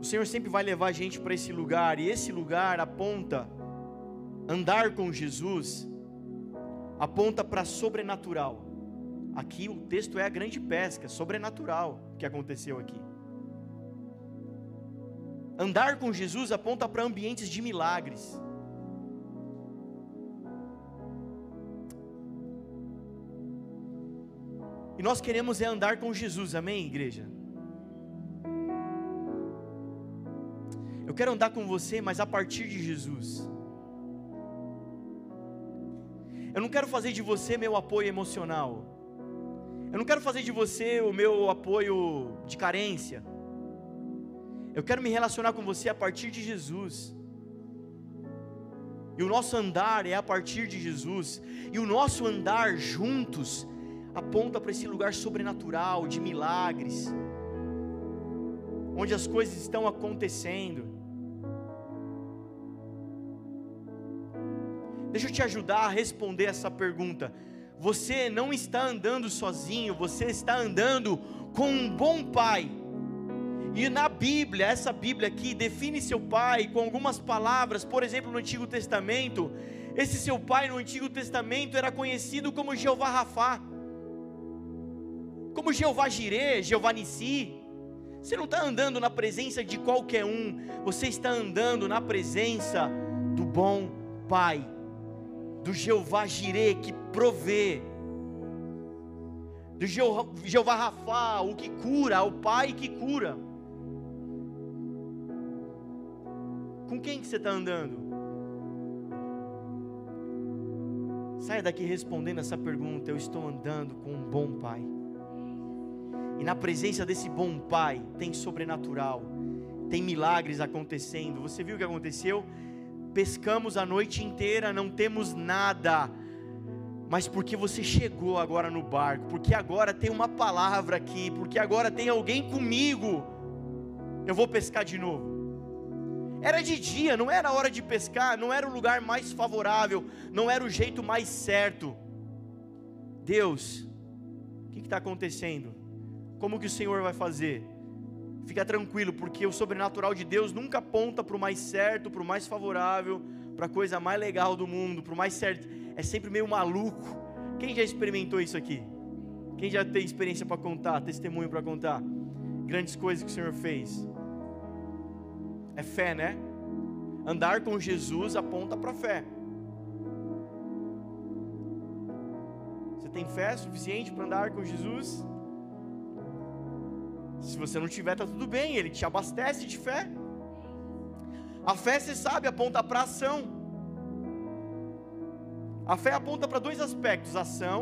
O Senhor sempre vai levar a gente para esse lugar, e esse lugar aponta, andar com Jesus, aponta para sobrenatural. Aqui o texto é a grande pesca, sobrenatural que aconteceu aqui. Andar com Jesus aponta para ambientes de milagres. E nós queremos é andar com Jesus, amém, igreja? Eu quero andar com você, mas a partir de Jesus. Eu não quero fazer de você meu apoio emocional. Eu não quero fazer de você o meu apoio de carência. Eu quero me relacionar com você a partir de Jesus. E o nosso andar é a partir de Jesus. E o nosso andar juntos aponta para esse lugar sobrenatural, de milagres, onde as coisas estão acontecendo. Deixa eu te ajudar a responder essa pergunta. Você não está andando sozinho, você está andando com um bom pai. E na Bíblia, essa Bíblia aqui define seu pai com algumas palavras, por exemplo, no Antigo Testamento, esse seu pai no Antigo Testamento era conhecido como Jeová Rafá como Jeová Jireh, Jeová Nissi. Você não está andando na presença de qualquer um, você está andando na presença do bom Pai, do Jeová Jireh que provê, do Jeová Rafá, o que cura, o Pai que cura. Com quem que você está andando? Saia daqui respondendo essa pergunta. Eu estou andando com um bom Pai. E na presença desse bom Pai tem sobrenatural, tem milagres acontecendo. Você viu o que aconteceu? Pescamos a noite inteira, não temos nada. Mas porque você chegou agora no barco, porque agora tem uma palavra aqui, porque agora tem alguém comigo, eu vou pescar de novo. Era de dia, não era hora de pescar, não era o lugar mais favorável, não era o jeito mais certo. Deus, o que está acontecendo? Como que o Senhor vai fazer? Fica tranquilo, porque o sobrenatural de Deus nunca aponta para o mais certo, para o mais favorável, para a coisa mais legal do mundo, para o mais certo. É sempre meio maluco. Quem já experimentou isso aqui? Quem já tem experiência para contar, testemunho para contar? Grandes coisas que o Senhor fez. É fé, né? Andar com Jesus aponta para fé. Você tem fé suficiente para andar com Jesus? Se você não tiver, está tudo bem, ele te abastece de fé. A fé, você sabe, aponta para ação. A fé aponta para dois aspectos: ação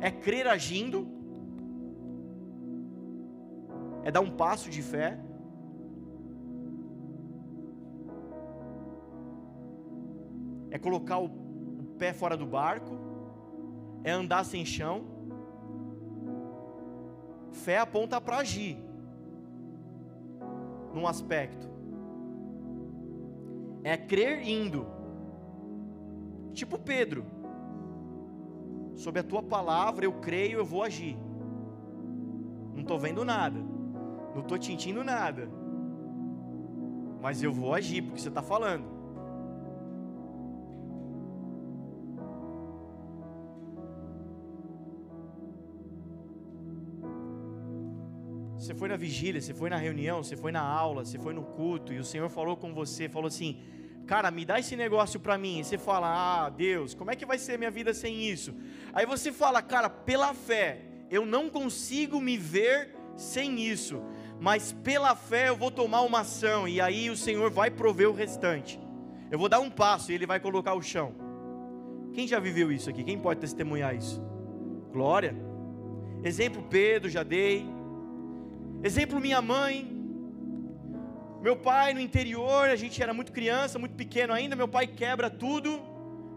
é crer agindo, é dar um passo de fé. É colocar o, pé fora do barco, é andar sem chão. Fé aponta para agir num aspecto. É crer indo. Tipo Pedro. Sob a tua palavra eu creio, eu vou agir. Não estou vendo nada. Não estou sentindo nada. Mas eu vou agir porque você está falando. Você foi na vigília, você foi na reunião, você foi na aula, você foi no culto e o Senhor falou com você, falou assim: "Cara, me dá esse negócio para mim". E você fala: "Ah, Deus, como é que vai ser minha vida sem isso?". Aí você fala: "Cara, pela fé, eu não consigo me ver sem isso, mas pela fé eu vou tomar uma ação e aí o Senhor vai prover o restante. Eu vou dar um passo e ele vai colocar o chão. Quem já viveu isso aqui? Quem pode testemunhar isso? Glória. Exemplo Pedro já dei, Exemplo, minha mãe. Meu pai no interior, a gente era muito criança, muito pequeno ainda. Meu pai quebra tudo,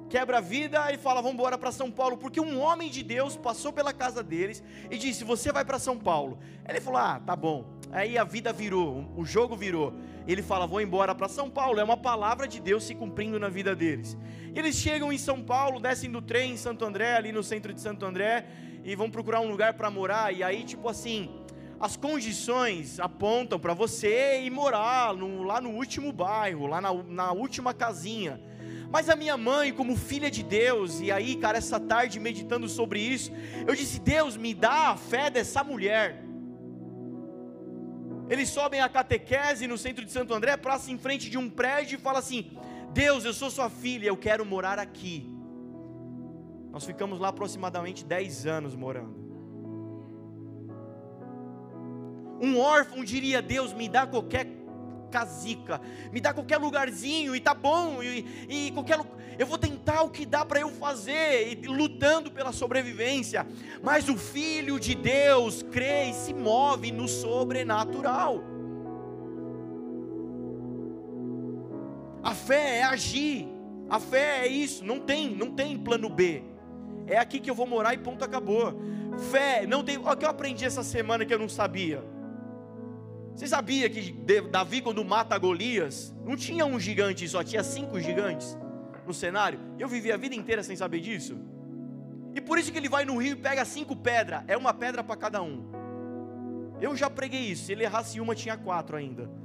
quebra a vida e fala: Vamos embora para São Paulo. Porque um homem de Deus passou pela casa deles e disse: Você vai para São Paulo. Ele falou: Ah, tá bom. Aí a vida virou, o jogo virou. Ele fala: Vou embora para São Paulo. É uma palavra de Deus se cumprindo na vida deles. Eles chegam em São Paulo, descem do trem em Santo André, ali no centro de Santo André, e vão procurar um lugar para morar. E aí, tipo assim, as condições apontam para você ir morar no, lá no último bairro, lá na, na última casinha. Mas a minha mãe, como filha de Deus, e aí, cara, essa tarde meditando sobre isso, eu disse: Deus, me dá a fé dessa mulher. Eles sobem a catequese no centro de Santo André, passa em frente de um prédio e fala assim: Deus, eu sou sua filha, eu quero morar aqui. Nós ficamos lá aproximadamente 10 anos morando. Um órfão diria: Deus, me dá qualquer casica, me dá qualquer lugarzinho e tá bom, e, e qualquer eu vou tentar o que dá para eu fazer, e, lutando pela sobrevivência. Mas o Filho de Deus crê e se move no sobrenatural. A fé é agir, a fé é isso, não tem, não tem plano B. É aqui que eu vou morar e ponto acabou. Fé, não tem. Olha o que eu aprendi essa semana que eu não sabia. Você sabia que Davi, quando mata Golias, não tinha um gigante só, tinha cinco gigantes no cenário? Eu vivi a vida inteira sem saber disso. E por isso que ele vai no rio e pega cinco pedras, é uma pedra para cada um. Eu já preguei isso, se ele errasse uma, tinha quatro ainda. [LAUGHS]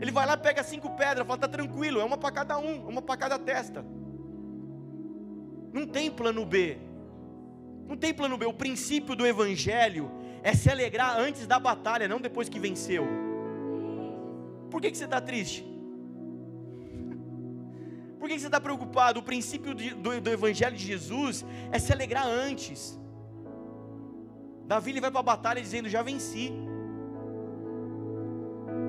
Ele vai lá, pega cinco pedras, fala: tá tranquilo, é uma para cada um, uma para cada testa. Não tem plano B. Não tem plano B. O princípio do Evangelho é se alegrar antes da batalha, não depois que venceu. Por que, que você está triste? Por que, que você está preocupado? O princípio de, do, do, Evangelho de Jesus é se alegrar antes. Davi ele vai para a batalha dizendo: Já venci.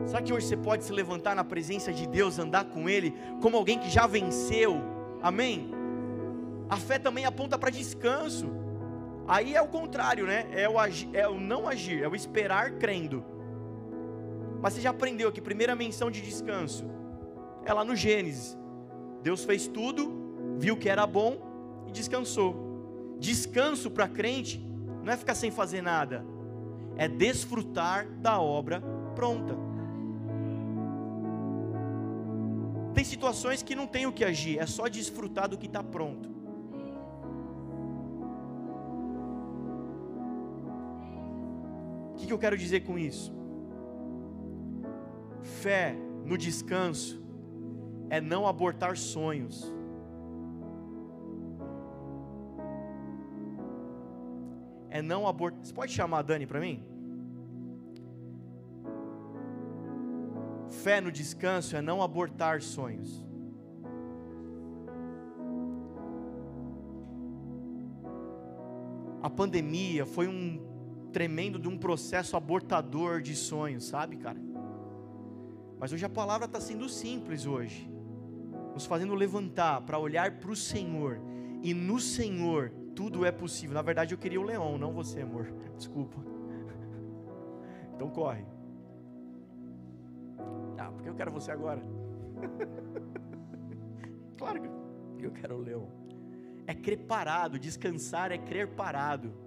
Será que hoje você pode se levantar na presença de Deus, andar com Ele, como alguém que já venceu? Amém? A fé também aponta para descanso. Aí é o contrário, né? É o, é o não agir, é o esperar crendo. Mas você já aprendeu que primeira menção de descanso é lá no Gênesis. Deus fez tudo, viu que era bom e descansou. Descanso para crente não é ficar sem fazer nada, é desfrutar da obra pronta. Tem situações que não tem o que agir, é só desfrutar do que está pronto. Que, que eu quero dizer com isso? Fé no descanso é não abortar sonhos. É não abortar. Você pode chamar a Dani para mim? Fé no descanso é não abortar sonhos. A pandemia foi um tremendo de um processo abortador de sonhos, sabe, cara? Mas hoje a palavra está sendo simples hoje, nos fazendo levantar para olhar para o Senhor, e no Senhor tudo é possível. Na verdade, eu queria o leão, não você, amor. [LAUGHS] Desculpa. Então corre. Ah, porque eu quero você agora. [LAUGHS] claro que eu quero o leão. É crer parado, descansar é crer parado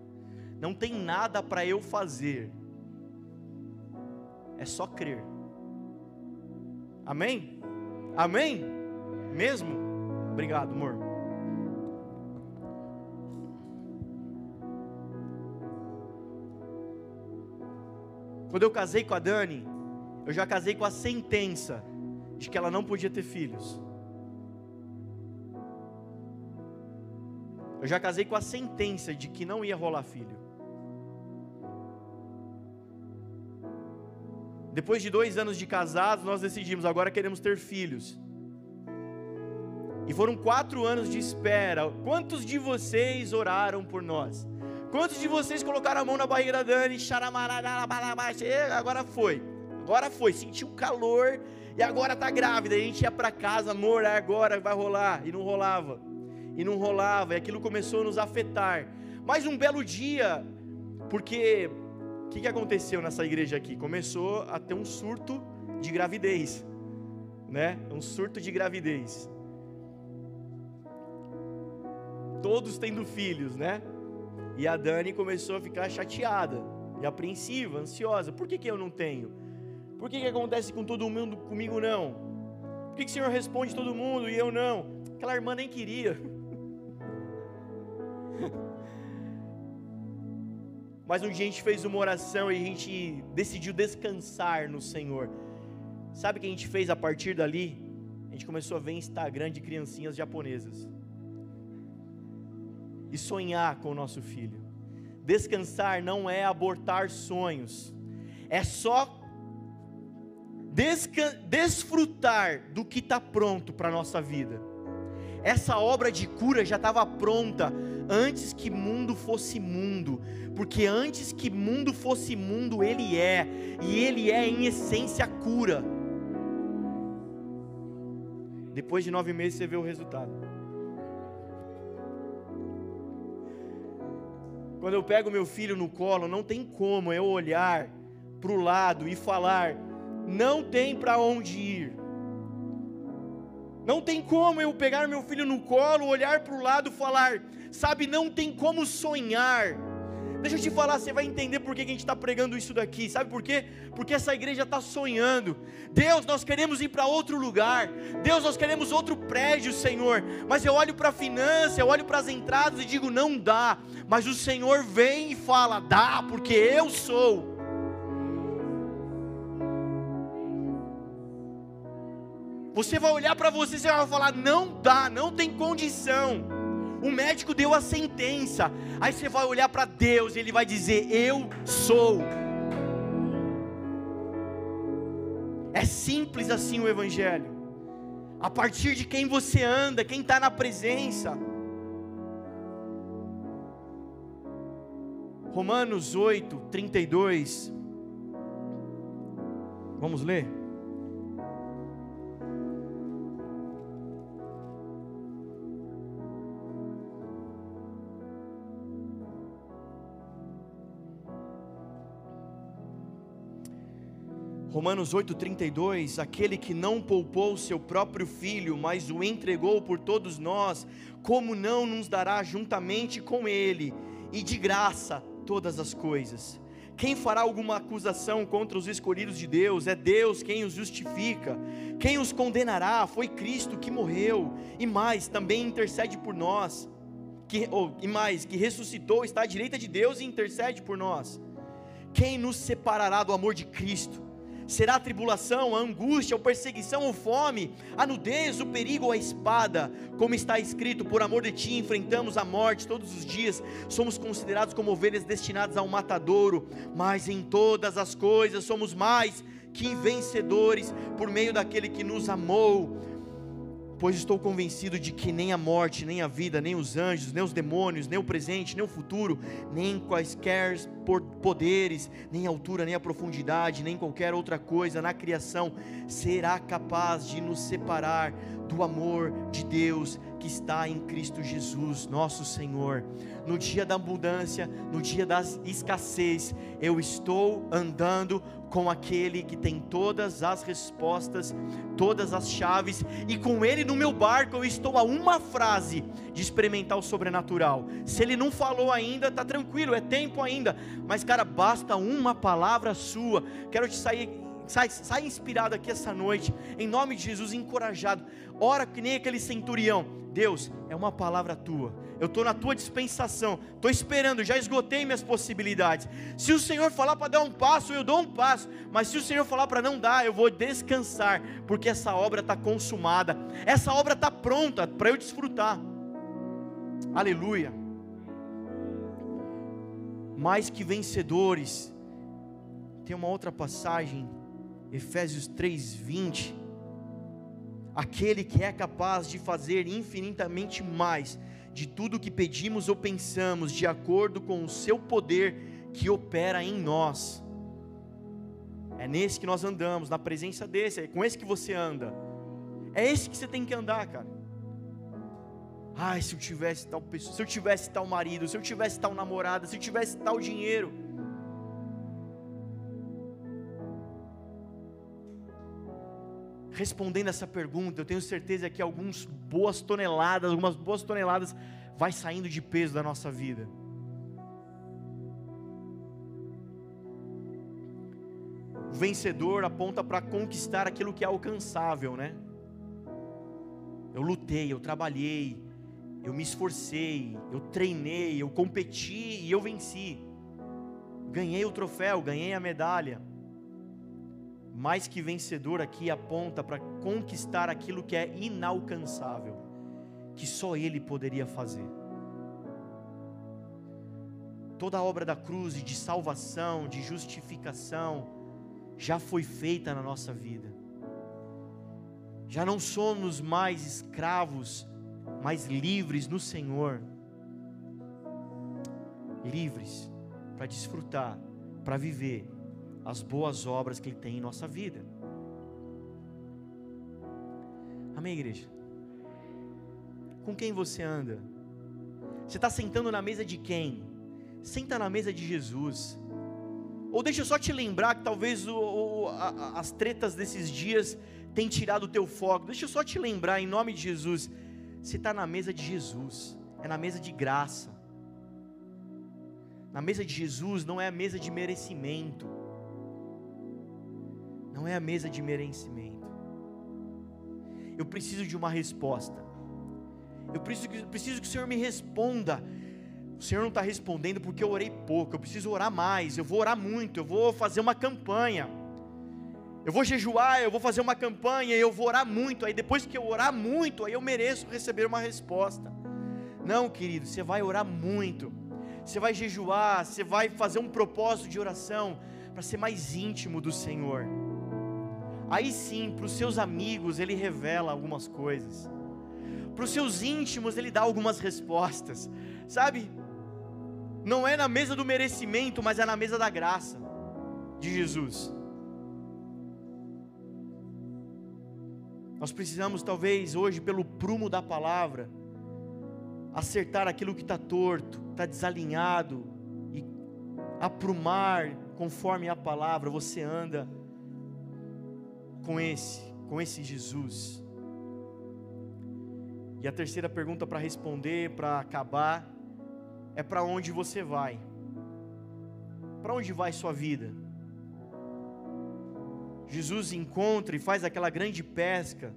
não tem nada para eu fazer, é só crer. Amém? Amém? Mesmo? Obrigado, amor. Quando eu casei com a Dani, eu já casei com a sentença de que ela não podia ter filhos. Eu já casei com a sentença de que não ia rolar filho. Depois de dois anos de casados, nós decidimos, agora queremos ter filhos. E foram quatro anos de espera. Quantos de vocês oraram por nós? Quantos de vocês colocaram a mão na barriga da Dani? Agora foi. Agora foi. Sentiu calor e agora está grávida. A gente ia para casa, amor, agora vai rolar. E não rolava. E não rolava. E aquilo começou a nos afetar. Mas um belo dia, porque o que, que aconteceu nessa igreja aqui? Começou a ter um surto de gravidez, né? Um surto de gravidez. Todos tendo filhos, né? E a Dani começou a ficar chateada e apreensiva, ansiosa. Por que, que eu não tenho? Por que, que acontece com todo mundo, comigo não? Por que, que o Senhor responde todo mundo e eu não? Aquela irmã nem queria. [LAUGHS] Mas um dia a gente fez uma oração e a gente decidiu descansar no Senhor. Sabe o que a gente fez a partir dali? A gente começou a ver Instagram de criancinhas japonesas. E sonhar com o nosso filho. Descansar não é abortar sonhos, é só desfrutar do que está pronto para a nossa vida. Essa obra de cura já estava pronta antes que mundo fosse mundo, porque antes que mundo fosse mundo, Ele é, e Ele é em essência cura. Depois de nove meses você vê o resultado. Quando eu pego meu filho no colo, não tem como eu olhar para o lado e falar, não tem para onde ir. Não tem como eu pegar meu filho no colo, olhar para o lado falar, sabe, não tem como sonhar. Deixa eu te falar, você vai entender por que a gente está pregando isso daqui. Sabe por quê? Porque essa igreja está sonhando. Deus, nós queremos ir para outro lugar. Deus, nós queremos outro prédio, Senhor. Mas eu olho para a finança, eu olho para as entradas e digo, não dá. Mas o Senhor vem e fala, dá, porque eu sou. Você vai olhar para você e vai falar, não dá, não tem condição. O médico deu a sentença. Aí você vai olhar para Deus e ele vai dizer: Eu sou. É simples assim o Evangelho. A partir de quem você anda, quem está na presença. Romanos 8, 32. Vamos ler? Romanos 8,32: Aquele que não poupou seu próprio filho, mas o entregou por todos nós, como não nos dará juntamente com ele, e de graça, todas as coisas? Quem fará alguma acusação contra os escolhidos de Deus? É Deus quem os justifica. Quem os condenará? Foi Cristo que morreu, e mais, também intercede por nós. Que, oh, e mais, que ressuscitou, está à direita de Deus e intercede por nós. Quem nos separará do amor de Cristo? Será a tribulação, a angústia, a perseguição ou fome, a nudez, o perigo ou a espada, como está escrito: por amor de ti enfrentamos a morte todos os dias, somos considerados como ovelhas destinadas ao matadouro, mas em todas as coisas somos mais que vencedores por meio daquele que nos amou pois estou convencido de que nem a morte, nem a vida, nem os anjos, nem os demônios, nem o presente, nem o futuro, nem quaisquer poderes, nem a altura, nem a profundidade, nem qualquer outra coisa na criação será capaz de nos separar do amor de Deus que está em Cristo Jesus, nosso Senhor. No dia da abundância, no dia da escassez, eu estou andando com aquele que tem todas as respostas, todas as chaves, e com ele no meu barco eu estou a uma frase de experimentar o sobrenatural. Se ele não falou ainda, tá tranquilo, é tempo ainda, mas cara, basta uma palavra sua. Quero te sair sai, sai inspirado aqui essa noite, em nome de Jesus, encorajado. Ora que nem aquele centurião. Deus, é uma palavra tua. Eu estou na tua dispensação, estou esperando, já esgotei minhas possibilidades. Se o Senhor falar para dar um passo, eu dou um passo. Mas se o Senhor falar para não dar, eu vou descansar, porque essa obra está consumada, essa obra está pronta para eu desfrutar. Aleluia. Mais que vencedores. Tem uma outra passagem Efésios 3:20 Aquele que é capaz de fazer infinitamente mais de tudo que pedimos ou pensamos, de acordo com o seu poder que opera em nós. É nesse que nós andamos, na presença desse, é com esse que você anda. É esse que você tem que andar, cara. Ai, se eu tivesse tal pessoa, se eu tivesse tal marido, se eu tivesse tal namorada, se eu tivesse tal dinheiro. respondendo essa pergunta, eu tenho certeza que algumas boas toneladas, algumas boas toneladas vai saindo de peso da nossa vida. O vencedor aponta para conquistar aquilo que é alcançável, né? Eu lutei, eu trabalhei, eu me esforcei, eu treinei, eu competi e eu venci. Ganhei o troféu, ganhei a medalha. Mais que vencedor aqui aponta para conquistar aquilo que é inalcançável, que só Ele poderia fazer. Toda a obra da cruz de salvação, de justificação, já foi feita na nossa vida. Já não somos mais escravos, mas livres no Senhor. Livres para desfrutar, para viver as boas obras que Ele tem em nossa vida. Amém, igreja? Com quem você anda? Você está sentando na mesa de quem? Senta na mesa de Jesus. Ou deixa eu só te lembrar que talvez o, o, a, as tretas desses dias tenham tirado o teu foco. Deixa eu só te lembrar, em nome de Jesus, você está na mesa de Jesus, é na mesa de graça. Na mesa de Jesus não é a mesa de merecimento. Não é a mesa de merecimento. Eu preciso de uma resposta. Eu preciso, preciso que o Senhor me responda o Senhor não está respondendo porque eu orei pouco, eu preciso orar mais, eu vou orar muito, eu vou fazer uma campanha. Eu vou jejuar, eu vou fazer uma campanha, eu vou orar muito, aí depois que eu orar muito, aí eu mereço receber uma resposta. Não, querido, você vai orar muito. Você vai jejuar, você vai fazer um propósito de oração para ser mais íntimo do Senhor. Aí sim, para os seus amigos ele revela algumas coisas. Para os seus íntimos ele dá algumas respostas. Sabe? não é na mesa do merecimento, mas é na mesa da graça de Jesus. Nós precisamos, talvez, hoje, pelo prumo da palavra, acertar aquilo que está torto, está desalinhado, e aprumar conforme a palavra. Você anda com esse, com esse Jesus. E a terceira pergunta para responder, para acabar, é para onde você vai. Para onde vai sua vida? Jesus encontra e faz aquela grande pesca,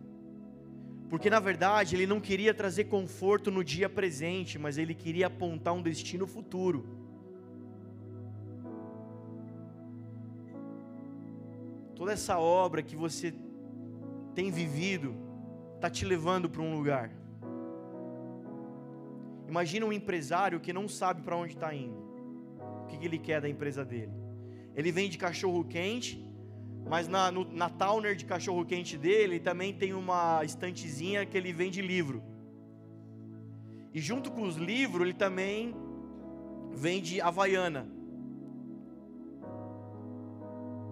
porque na verdade ele não queria trazer conforto no dia presente, mas ele queria apontar um destino futuro. Toda essa obra que você tem vivido está te levando para um lugar. Imagina um empresário que não sabe para onde está indo. O que, que, ele quer da empresa dele? Ele vende cachorro quente, mas na, no, na Towner de cachorro quente dele também tem uma estantezinha que ele vende livro. E junto com os livros ele também vende Havaiana.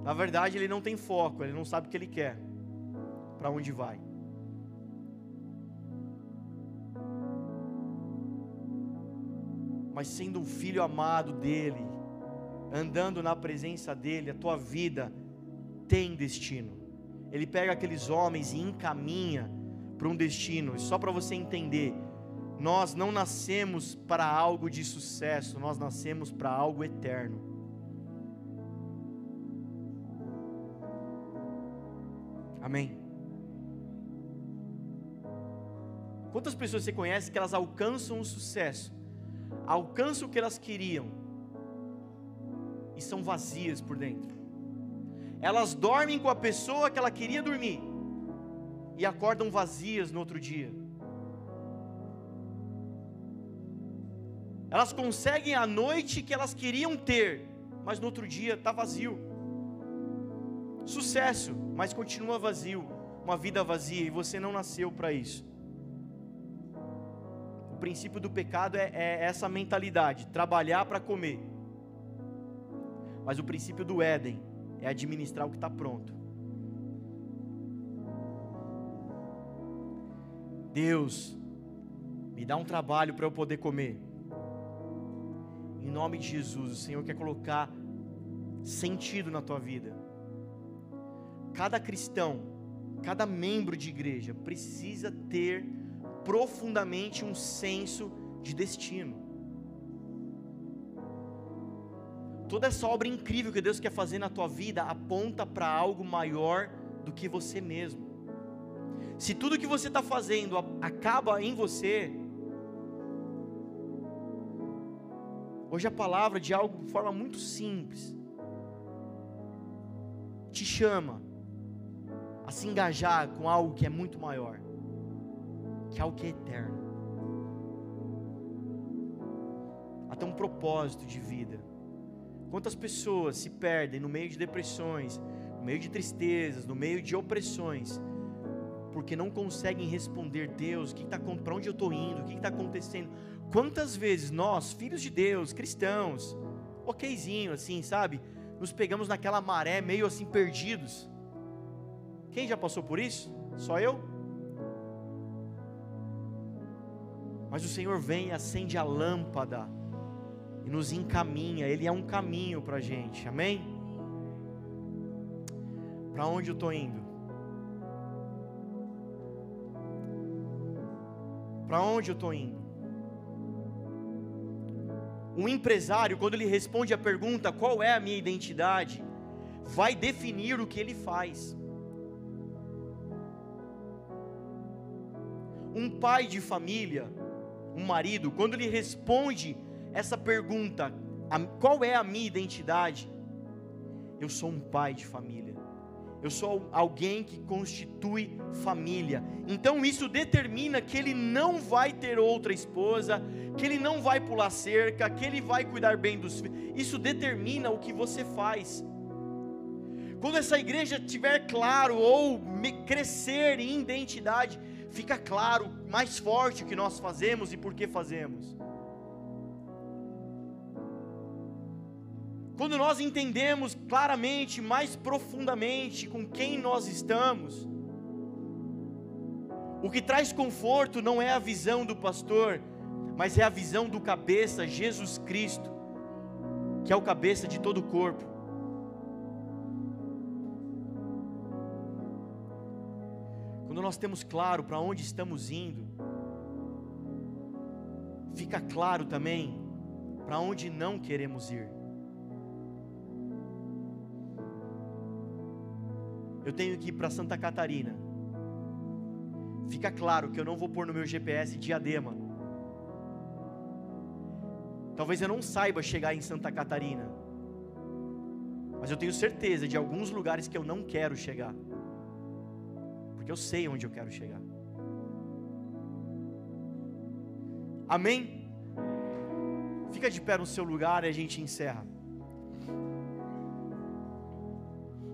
Na verdade ele não tem foco, ele não sabe o que ele quer, para onde vai. mas sendo um filho amado dele, andando na presença dele, a tua vida tem destino. Ele pega aqueles homens e encaminha para um destino. E só para você entender, nós não nascemos para algo de sucesso, nós nascemos para algo eterno. Amém. Quantas pessoas você conhece que elas alcançam o sucesso, alcançam o que elas queriam e são vazias por dentro. Elas dormem com a pessoa que ela queria dormir e acordam vazias no outro dia. Elas conseguem a noite que elas queriam ter, mas no outro dia está vazio. Sucesso, mas continua vazio, uma vida vazia e você não nasceu para isso princípio do pecado é, é essa mentalidade: trabalhar para comer. Mas o princípio do Éden é administrar o que está pronto. Deus, me dá um trabalho para eu poder comer. Em nome de Jesus, o Senhor quer colocar sentido na tua vida. Cada cristão, cada membro de igreja precisa ter profundamente um senso de destino. toda essa obra incrível que Deus quer fazer na tua vida aponta para algo maior do que você mesmo. Se tudo que você está fazendo acaba em você, hoje a palavra de algo de forma muito simples te chama a se engajar com algo que é muito maior, que é algo que é eterno. Até um propósito de vida. Quantas pessoas se perdem no meio de depressões, no meio de tristezas, no meio de opressões, porque não conseguem responder Deus, o que está para onde eu estou indo, o que está acontecendo? Quantas vezes nós, filhos de Deus, cristãos, okzinho assim, sabe, nos pegamos naquela maré meio assim perdidos. Quem já passou por isso? Só eu? Mas o Senhor vem e acende a lâmpada e nos encaminha, Ele é um caminho para a gente, amém? Para onde eu estou indo? Para onde eu estou indo? Um empresário, quando ele responde a pergunta qual é a minha identidade, vai definir o que ele faz. Um pai de família, um marido, quando ele responde essa pergunta: qual é a minha identidade? Eu sou um pai de família. Eu sou alguém que constitui família. Então isso determina que ele não vai ter outra esposa, que ele não vai pular cerca, que ele vai cuidar bem dos filhos. Isso determina o que você faz. Quando essa igreja tiver claro ou crescer em identidade, fica claro mais forte o que nós fazemos e por que fazemos. Quando nós entendemos claramente, mais profundamente com quem nós estamos, o que traz conforto não é a visão do pastor, mas é a visão do cabeça, Jesus Cristo, que é o cabeça de todo o corpo. Quando nós temos claro para onde estamos indo, fica claro também para onde não queremos ir. eu tenho que ir para Santa Catarina. Fica claro que eu não vou pôr no meu GPS diadema. Talvez eu não saiba chegar em Santa Catarina. Mas eu tenho certeza de alguns lugares que eu não quero chegar. Porque eu sei onde eu quero chegar. Amém? Fica de pé no seu lugar e a gente encerra.